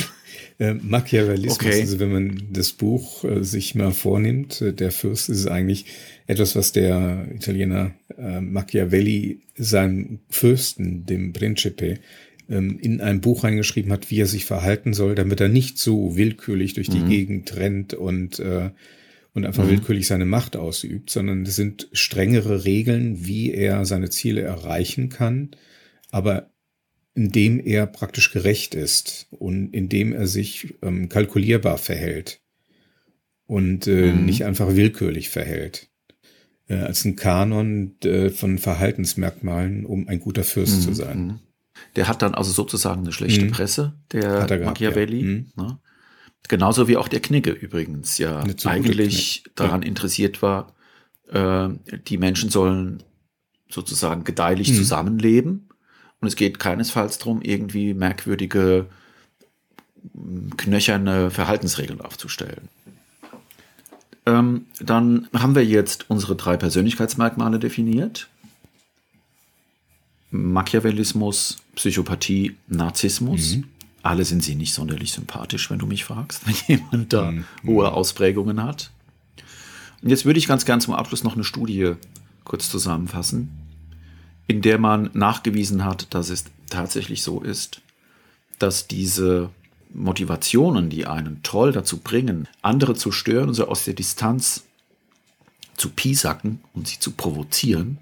(laughs) äh, Machiavellismus, okay. also wenn man das Buch äh, sich mal vornimmt, äh, der Fürst ist eigentlich etwas, was der Italiener äh, Machiavelli seinem Fürsten, dem Principe, ähm, in ein Buch reingeschrieben hat, wie er sich verhalten soll, damit er nicht so willkürlich durch die mhm. Gegend rennt und, äh, und einfach mhm. willkürlich seine Macht ausübt, sondern es sind strengere Regeln, wie er seine Ziele erreichen kann, aber indem er praktisch gerecht ist und indem er sich ähm, kalkulierbar verhält und äh, mhm. nicht einfach willkürlich verhält. Äh, als ein Kanon äh, von Verhaltensmerkmalen, um ein guter Fürst zu mhm. sein. Der hat dann also sozusagen eine schlechte mhm. Presse, der gehabt, Machiavelli. Ja. Mhm. Ne? Genauso wie auch der Knigge übrigens ja eigentlich Knigge. daran ja. interessiert war, äh, die Menschen sollen sozusagen gedeihlich mhm. zusammenleben. Und es geht keinesfalls darum, irgendwie merkwürdige, knöcherne Verhaltensregeln aufzustellen. Ähm, dann haben wir jetzt unsere drei Persönlichkeitsmerkmale definiert. Machiavellismus, Psychopathie, Narzissmus. Mhm. Alle sind sie nicht sonderlich sympathisch, wenn du mich fragst, (laughs) wenn jemand da mhm. hohe Ausprägungen hat. Und jetzt würde ich ganz gern zum Abschluss noch eine Studie kurz zusammenfassen, in der man nachgewiesen hat, dass es tatsächlich so ist, dass diese Motivationen, die einen toll dazu bringen, andere zu stören und so aus der Distanz zu piesacken und sie zu provozieren,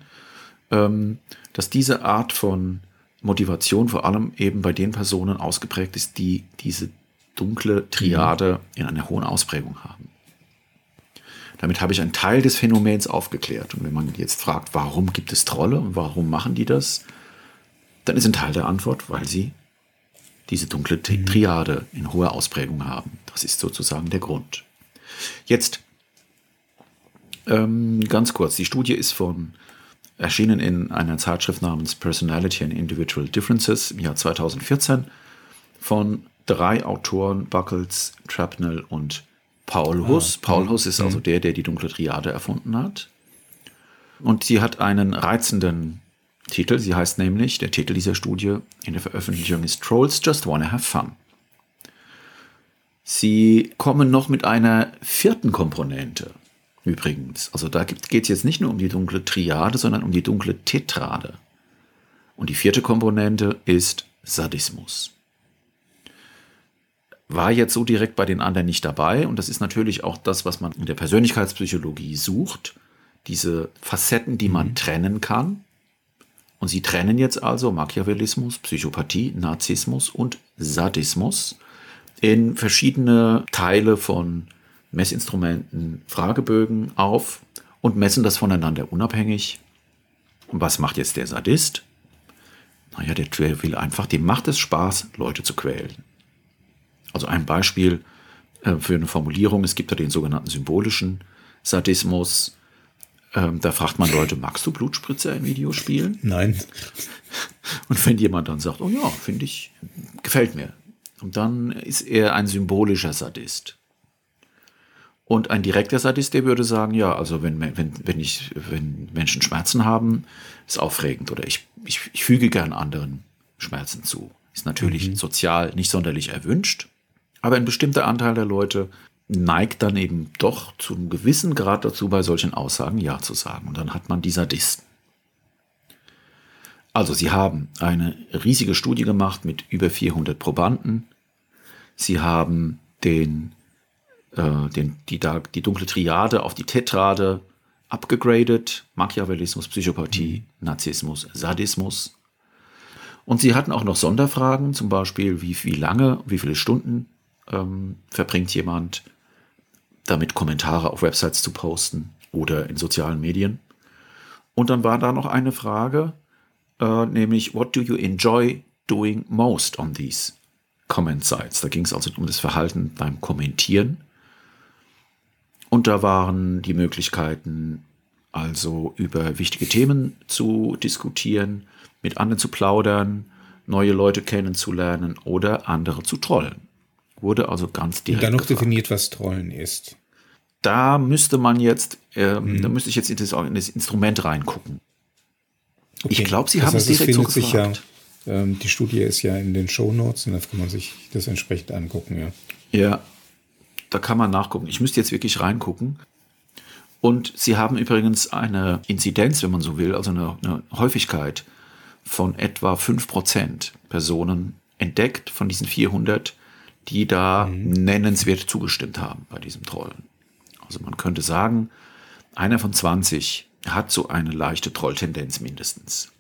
ähm, dass diese Art von Motivation vor allem eben bei den Personen ausgeprägt ist, die diese dunkle Triade in einer hohen Ausprägung haben. Damit habe ich einen Teil des Phänomens aufgeklärt. Und wenn man jetzt fragt, warum gibt es Trolle und warum machen die das, dann ist ein Teil der Antwort, weil sie diese dunkle mhm. Triade in hoher Ausprägung haben. Das ist sozusagen der Grund. Jetzt ähm, ganz kurz, die Studie ist von erschienen in einer Zeitschrift namens Personality and Individual Differences im Jahr 2014 von drei Autoren, Buckles, Trapnell und Paul Huss. Ah, Paul Huss ist also der, der die dunkle Triade erfunden hat. Und sie hat einen reizenden Titel. Sie heißt nämlich, der Titel dieser Studie in der Veröffentlichung ist Trolls Just Wanna Have Fun. Sie kommen noch mit einer vierten Komponente Übrigens. Also da geht es jetzt nicht nur um die dunkle Triade, sondern um die dunkle Tetrade. Und die vierte Komponente ist Sadismus. War jetzt so direkt bei den anderen nicht dabei und das ist natürlich auch das, was man in der Persönlichkeitspsychologie sucht. Diese Facetten, die man mhm. trennen kann. Und sie trennen jetzt also Machiavellismus, Psychopathie, Narzissmus und Sadismus in verschiedene Teile von Messinstrumenten, Fragebögen auf und messen das voneinander unabhängig. Und was macht jetzt der Sadist? Naja, der will einfach, dem macht es Spaß, Leute zu quälen. Also ein Beispiel äh, für eine Formulierung, es gibt da den sogenannten symbolischen Sadismus. Ähm, da fragt man Leute, magst du Blutspritzer in Videospielen? Nein. (laughs) Und wenn jemand dann sagt, oh ja, finde ich, gefällt mir. Und dann ist er ein symbolischer Sadist. Und ein direkter Sadist, der würde sagen, ja, also wenn, wenn, wenn, ich, wenn Menschen Schmerzen haben, ist aufregend oder ich, ich, ich füge gern anderen Schmerzen zu. Ist natürlich mhm. sozial nicht sonderlich erwünscht, aber ein bestimmter Anteil der Leute neigt dann eben doch zu einem gewissen Grad dazu, bei solchen Aussagen Ja zu sagen. Und dann hat man die Sadisten. Also sie haben eine riesige Studie gemacht mit über 400 Probanden. Sie haben den äh, den, die, die dunkle Triade auf die Tetrade abgegradet. Machiavellismus, Psychopathie, Narzissmus, Sadismus. Und sie hatten auch noch Sonderfragen, zum Beispiel, wie, wie lange, wie viele Stunden ähm, verbringt jemand damit, Kommentare auf Websites zu posten oder in sozialen Medien. Und dann war da noch eine Frage, äh, nämlich, what do you enjoy doing most on these comment sites? Da ging es also um das Verhalten beim Kommentieren. Und da waren die Möglichkeiten, also über wichtige Themen zu diskutieren, mit anderen zu plaudern, neue Leute kennenzulernen oder andere zu trollen. Wurde also ganz direkt. Und dann noch gefragt. definiert, was Trollen ist. Da müsste man jetzt, äh, mhm. da müsste ich jetzt in das, in das Instrument reingucken. Okay. Ich glaube, Sie das haben es direkt so gefragt. Ja, ähm, die Studie ist ja in den Shownotes und da kann man sich das entsprechend angucken, ja. Ja, da kann man nachgucken. Ich müsste jetzt wirklich reingucken. Und sie haben übrigens eine Inzidenz, wenn man so will, also eine, eine Häufigkeit von etwa 5% Personen entdeckt von diesen 400, die da mhm. nennenswert zugestimmt haben bei diesem Trollen. Also man könnte sagen, einer von 20 hat so eine leichte Trolltendenz mindestens.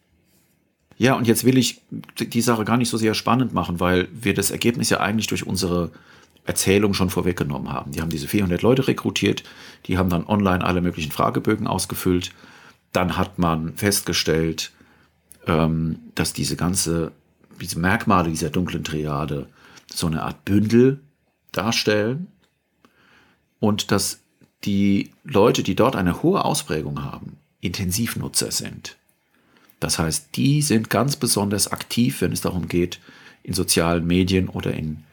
Ja, und jetzt will ich die Sache gar nicht so sehr spannend machen, weil wir das Ergebnis ja eigentlich durch unsere Erzählung schon vorweggenommen haben. Die haben diese 400 Leute rekrutiert, die haben dann online alle möglichen Fragebögen ausgefüllt. Dann hat man festgestellt, ähm, dass diese ganze, diese Merkmale dieser dunklen Triade so eine Art Bündel darstellen und dass die Leute, die dort eine hohe Ausprägung haben, Intensivnutzer sind. Das heißt, die sind ganz besonders aktiv, wenn es darum geht, in sozialen Medien oder in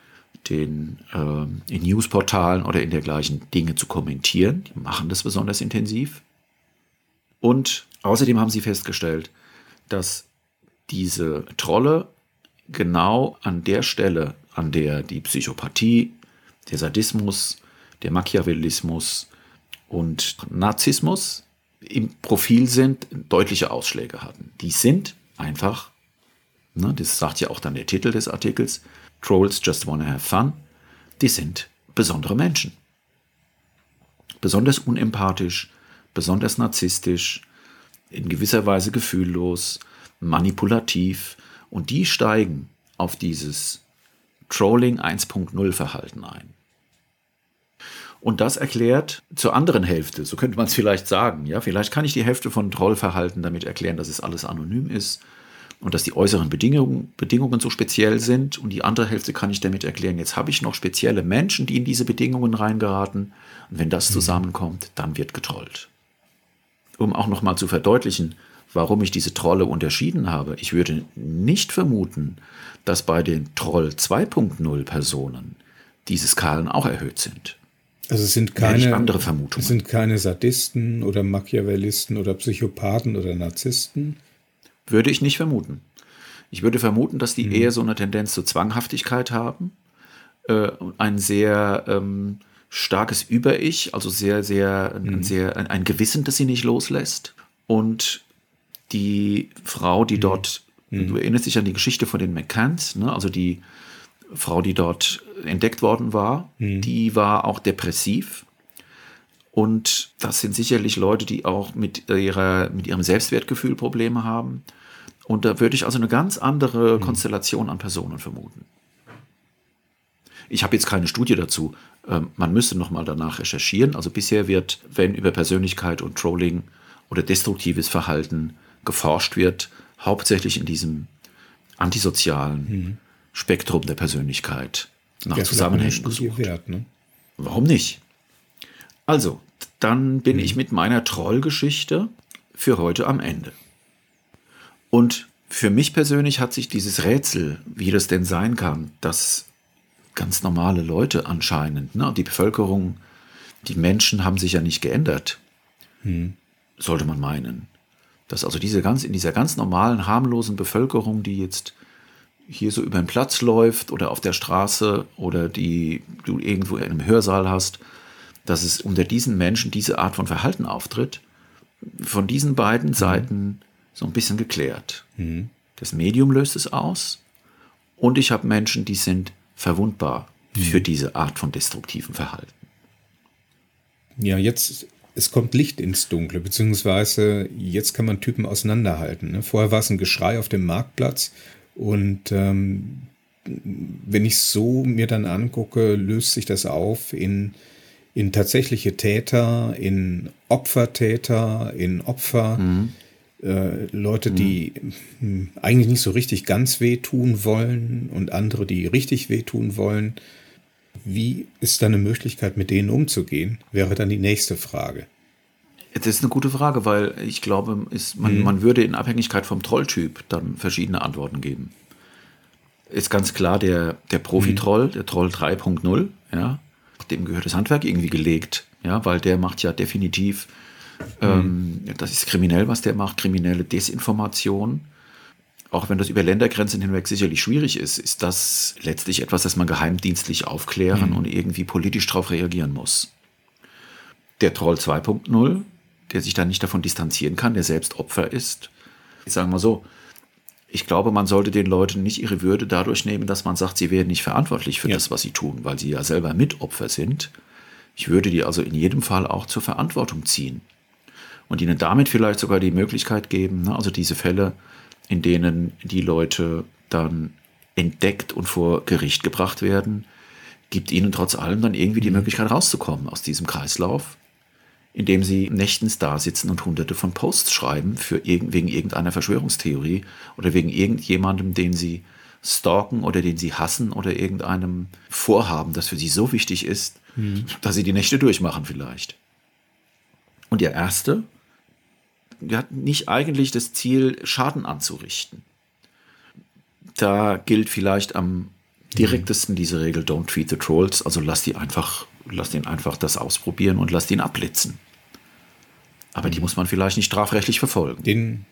den äh, in Newsportalen oder in dergleichen Dinge zu kommentieren. Die machen das besonders intensiv. Und außerdem haben sie festgestellt, dass diese Trolle genau an der Stelle, an der die Psychopathie, der Sadismus, der Machiavellismus und Narzissmus im Profil sind, deutliche Ausschläge hatten. Die sind einfach, ne, das sagt ja auch dann der Titel des Artikels, Trolls Just Wanna Have Fun, die sind besondere Menschen. Besonders unempathisch, besonders narzisstisch, in gewisser Weise gefühllos, manipulativ und die steigen auf dieses Trolling 1.0 Verhalten ein. Und das erklärt zur anderen Hälfte, so könnte man es vielleicht sagen, ja, vielleicht kann ich die Hälfte von Trollverhalten damit erklären, dass es alles anonym ist und dass die äußeren Bedingungen, Bedingungen so speziell sind. Und die andere Hälfte kann ich damit erklären, jetzt habe ich noch spezielle Menschen, die in diese Bedingungen reingeraten. Und wenn das mhm. zusammenkommt, dann wird getrollt. Um auch nochmal zu verdeutlichen, warum ich diese Trolle unterschieden habe. Ich würde nicht vermuten, dass bei den Troll 2.0 Personen diese Skalen auch erhöht sind. Also es sind keine andere Vermutungen. Es sind keine Sadisten oder Machiavellisten oder Psychopathen oder Narzissten, würde ich nicht vermuten. Ich würde vermuten, dass die mhm. eher so eine Tendenz zur Zwanghaftigkeit haben, äh, ein sehr ähm, starkes Über-Ich, also sehr, sehr, mhm. ein, sehr ein, ein, Gewissen, das sie nicht loslässt. Und die Frau, die mhm. dort, mhm. du erinnerst dich an die Geschichte von den McCanns, ne? also die Frau, die dort entdeckt worden war, mhm. die war auch depressiv. Und das sind sicherlich Leute, die auch mit, ihrer, mit ihrem Selbstwertgefühl Probleme haben. Und da würde ich also eine ganz andere mhm. Konstellation an Personen vermuten. Ich habe jetzt keine Studie dazu. Ähm, man müsste noch mal danach recherchieren. Also bisher wird, wenn über Persönlichkeit und Trolling oder destruktives Verhalten geforscht wird, hauptsächlich in diesem antisozialen mhm. Spektrum der Persönlichkeit nach ja, Zusammenhängen gesucht. Wert, ne? Warum nicht? Also, dann bin mhm. ich mit meiner Trollgeschichte für heute am Ende. Und für mich persönlich hat sich dieses Rätsel, wie das denn sein kann, dass ganz normale Leute anscheinend, ne, die Bevölkerung, die Menschen haben sich ja nicht geändert, mhm. sollte man meinen. Dass also diese ganz, in dieser ganz normalen, harmlosen Bevölkerung, die jetzt hier so über den Platz läuft oder auf der Straße oder die du irgendwo in einem Hörsaal hast, dass es unter diesen Menschen diese Art von Verhalten auftritt, von diesen beiden mhm. Seiten so ein bisschen geklärt. Mhm. Das Medium löst es aus und ich habe Menschen, die sind verwundbar mhm. für diese Art von destruktivem Verhalten. Ja, jetzt es kommt Licht ins Dunkle, beziehungsweise jetzt kann man Typen auseinanderhalten. Ne? Vorher war es ein Geschrei auf dem Marktplatz und ähm, wenn ich so mir dann angucke, löst sich das auf in, in tatsächliche Täter, in Opfertäter, in Opfer, mhm. äh, Leute, die mhm. eigentlich nicht so richtig ganz wehtun wollen und andere, die richtig wehtun wollen. Wie ist da eine Möglichkeit, mit denen umzugehen, wäre dann die nächste Frage. Das ist eine gute Frage, weil ich glaube, ist, man, mhm. man würde in Abhängigkeit vom Trolltyp dann verschiedene Antworten geben. Ist ganz klar der, der Profi-Troll, mhm. der Troll 3.0, ja, dem gehört das Handwerk irgendwie gelegt, ja, weil der macht ja definitiv, ähm, mhm. das ist kriminell, was der macht, kriminelle Desinformation. Auch wenn das über Ländergrenzen hinweg sicherlich schwierig ist, ist das letztlich etwas, das man geheimdienstlich aufklären mhm. und irgendwie politisch darauf reagieren muss. Der Troll 2.0 der sich dann nicht davon distanzieren kann, der selbst Opfer ist. Ich sage mal so, ich glaube, man sollte den Leuten nicht ihre Würde dadurch nehmen, dass man sagt, sie werden nicht verantwortlich für ja. das, was sie tun, weil sie ja selber Mitopfer sind. Ich würde die also in jedem Fall auch zur Verantwortung ziehen und ihnen damit vielleicht sogar die Möglichkeit geben, ne, also diese Fälle, in denen die Leute dann entdeckt und vor Gericht gebracht werden, gibt ihnen trotz allem dann irgendwie die mhm. Möglichkeit rauszukommen aus diesem Kreislauf indem sie nächtens da sitzen und hunderte von Posts schreiben für irg wegen irgendeiner Verschwörungstheorie oder wegen irgendjemandem, den sie stalken oder den sie hassen oder irgendeinem Vorhaben, das für sie so wichtig ist, mhm. dass sie die Nächte durchmachen vielleicht. Und der erste, der hat nicht eigentlich das Ziel, Schaden anzurichten. Da gilt vielleicht am direktesten diese Regel Don't Tweet the Trolls, also lass die einfach lass ihn einfach das ausprobieren und lass ihn abblitzen. Aber die muss man vielleicht nicht strafrechtlich verfolgen. Den,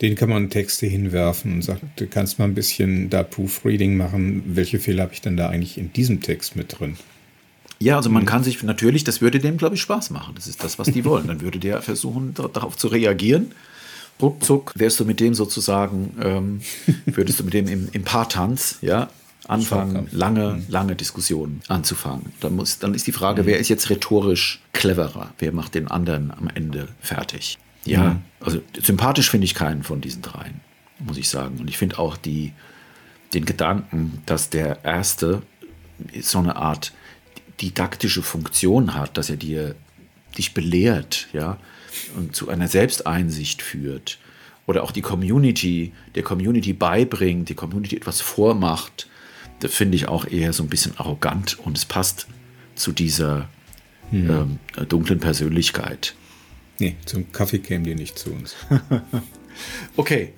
den kann man Texte hinwerfen und sagt, du kannst mal ein bisschen da Proofreading machen. Welche Fehler habe ich denn da eigentlich in diesem Text mit drin? Ja, also man kann sich natürlich, das würde dem, glaube ich, Spaß machen. Das ist das, was die (laughs) wollen. Dann würde der versuchen, darauf zu reagieren. Ruckzuck wärst du mit dem sozusagen, ähm, würdest du mit dem im, im Paartanz, ja, anfangen, lange, mhm. lange Diskussionen anzufangen. Dann, muss, dann ist die Frage, mhm. wer ist jetzt rhetorisch cleverer? Wer macht den anderen am Ende fertig? Ja, mhm. also sympathisch finde ich keinen von diesen dreien, muss ich sagen. Und ich finde auch die, den Gedanken, dass der erste so eine Art didaktische Funktion hat, dass er dir dich belehrt, ja, und zu einer Selbsteinsicht führt oder auch die Community, der Community beibringt, die Community etwas vormacht, finde ich auch eher so ein bisschen arrogant und es passt zu dieser hm. ähm, dunklen Persönlichkeit. Nee, zum Kaffee kämen die nicht zu uns. (laughs) okay.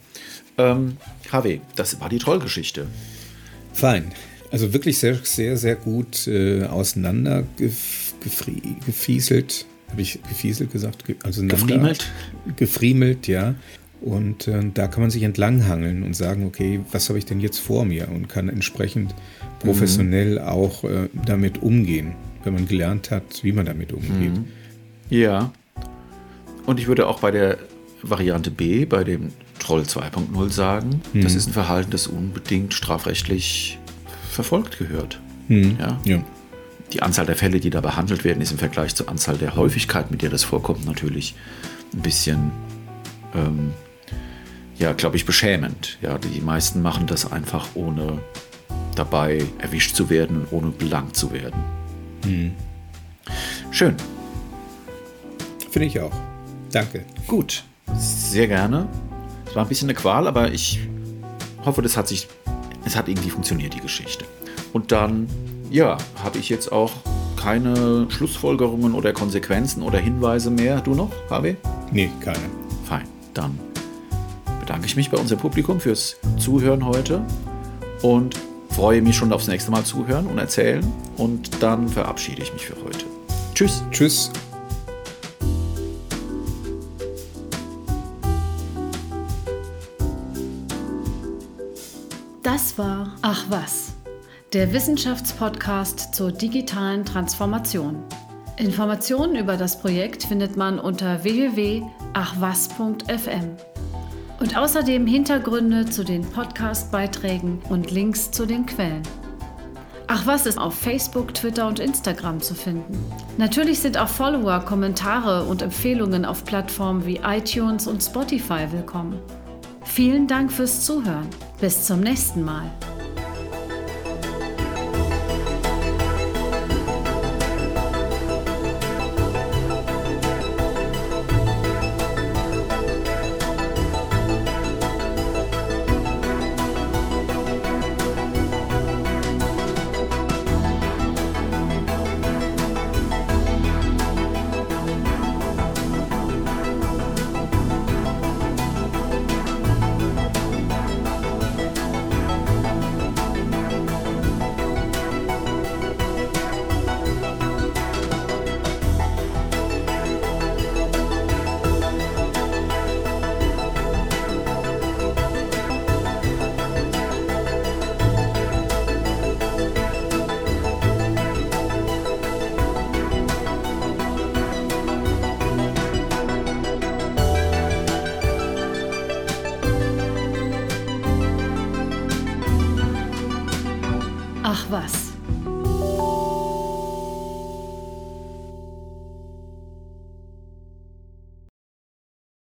Ähm, HW, das war die Trollgeschichte. Fein. Also wirklich sehr, sehr, sehr gut äh, auseinander gefieselt. Habe ich gefieselt gesagt? Also gefriemelt? Gefriemelt, ja. Und äh, da kann man sich entlanghangeln und sagen, okay, was habe ich denn jetzt vor mir? Und kann entsprechend professionell mhm. auch äh, damit umgehen. wenn man gelernt hat, wie man damit umgeht. Mhm. Ja. Und ich würde auch bei der Variante B, bei dem Troll 2.0 sagen, mhm. das ist ein Verhalten, das unbedingt strafrechtlich verfolgt gehört. Mhm. Ja? ja. Die Anzahl der Fälle, die da behandelt werden, ist im Vergleich zur Anzahl der Häufigkeit, mit der das vorkommt, natürlich ein bisschen, ähm, ja, glaube ich, beschämend. Ja, die meisten machen das einfach ohne dabei erwischt zu werden ohne belangt zu werden. Mhm. Schön. Finde ich auch. Danke. Gut, sehr gerne. Es war ein bisschen eine Qual, aber ich hoffe, das hat sich, es hat irgendwie funktioniert, die Geschichte. Und dann, ja, habe ich jetzt auch keine Schlussfolgerungen oder Konsequenzen oder Hinweise mehr. Du noch, Harvey? Nee, keine. Fein. Dann bedanke ich mich bei unserem Publikum fürs Zuhören heute und freue mich schon aufs nächste Mal zuhören und erzählen. Und dann verabschiede ich mich für heute. Tschüss. Tschüss. Das war Ach was, der Wissenschaftspodcast zur digitalen Transformation. Informationen über das Projekt findet man unter www.achwas.fm und außerdem Hintergründe zu den Podcast-Beiträgen und Links zu den Quellen. Ach was ist auf Facebook, Twitter und Instagram zu finden. Natürlich sind auch Follower, Kommentare und Empfehlungen auf Plattformen wie iTunes und Spotify willkommen. Vielen Dank fürs Zuhören. Bis zum nächsten Mal.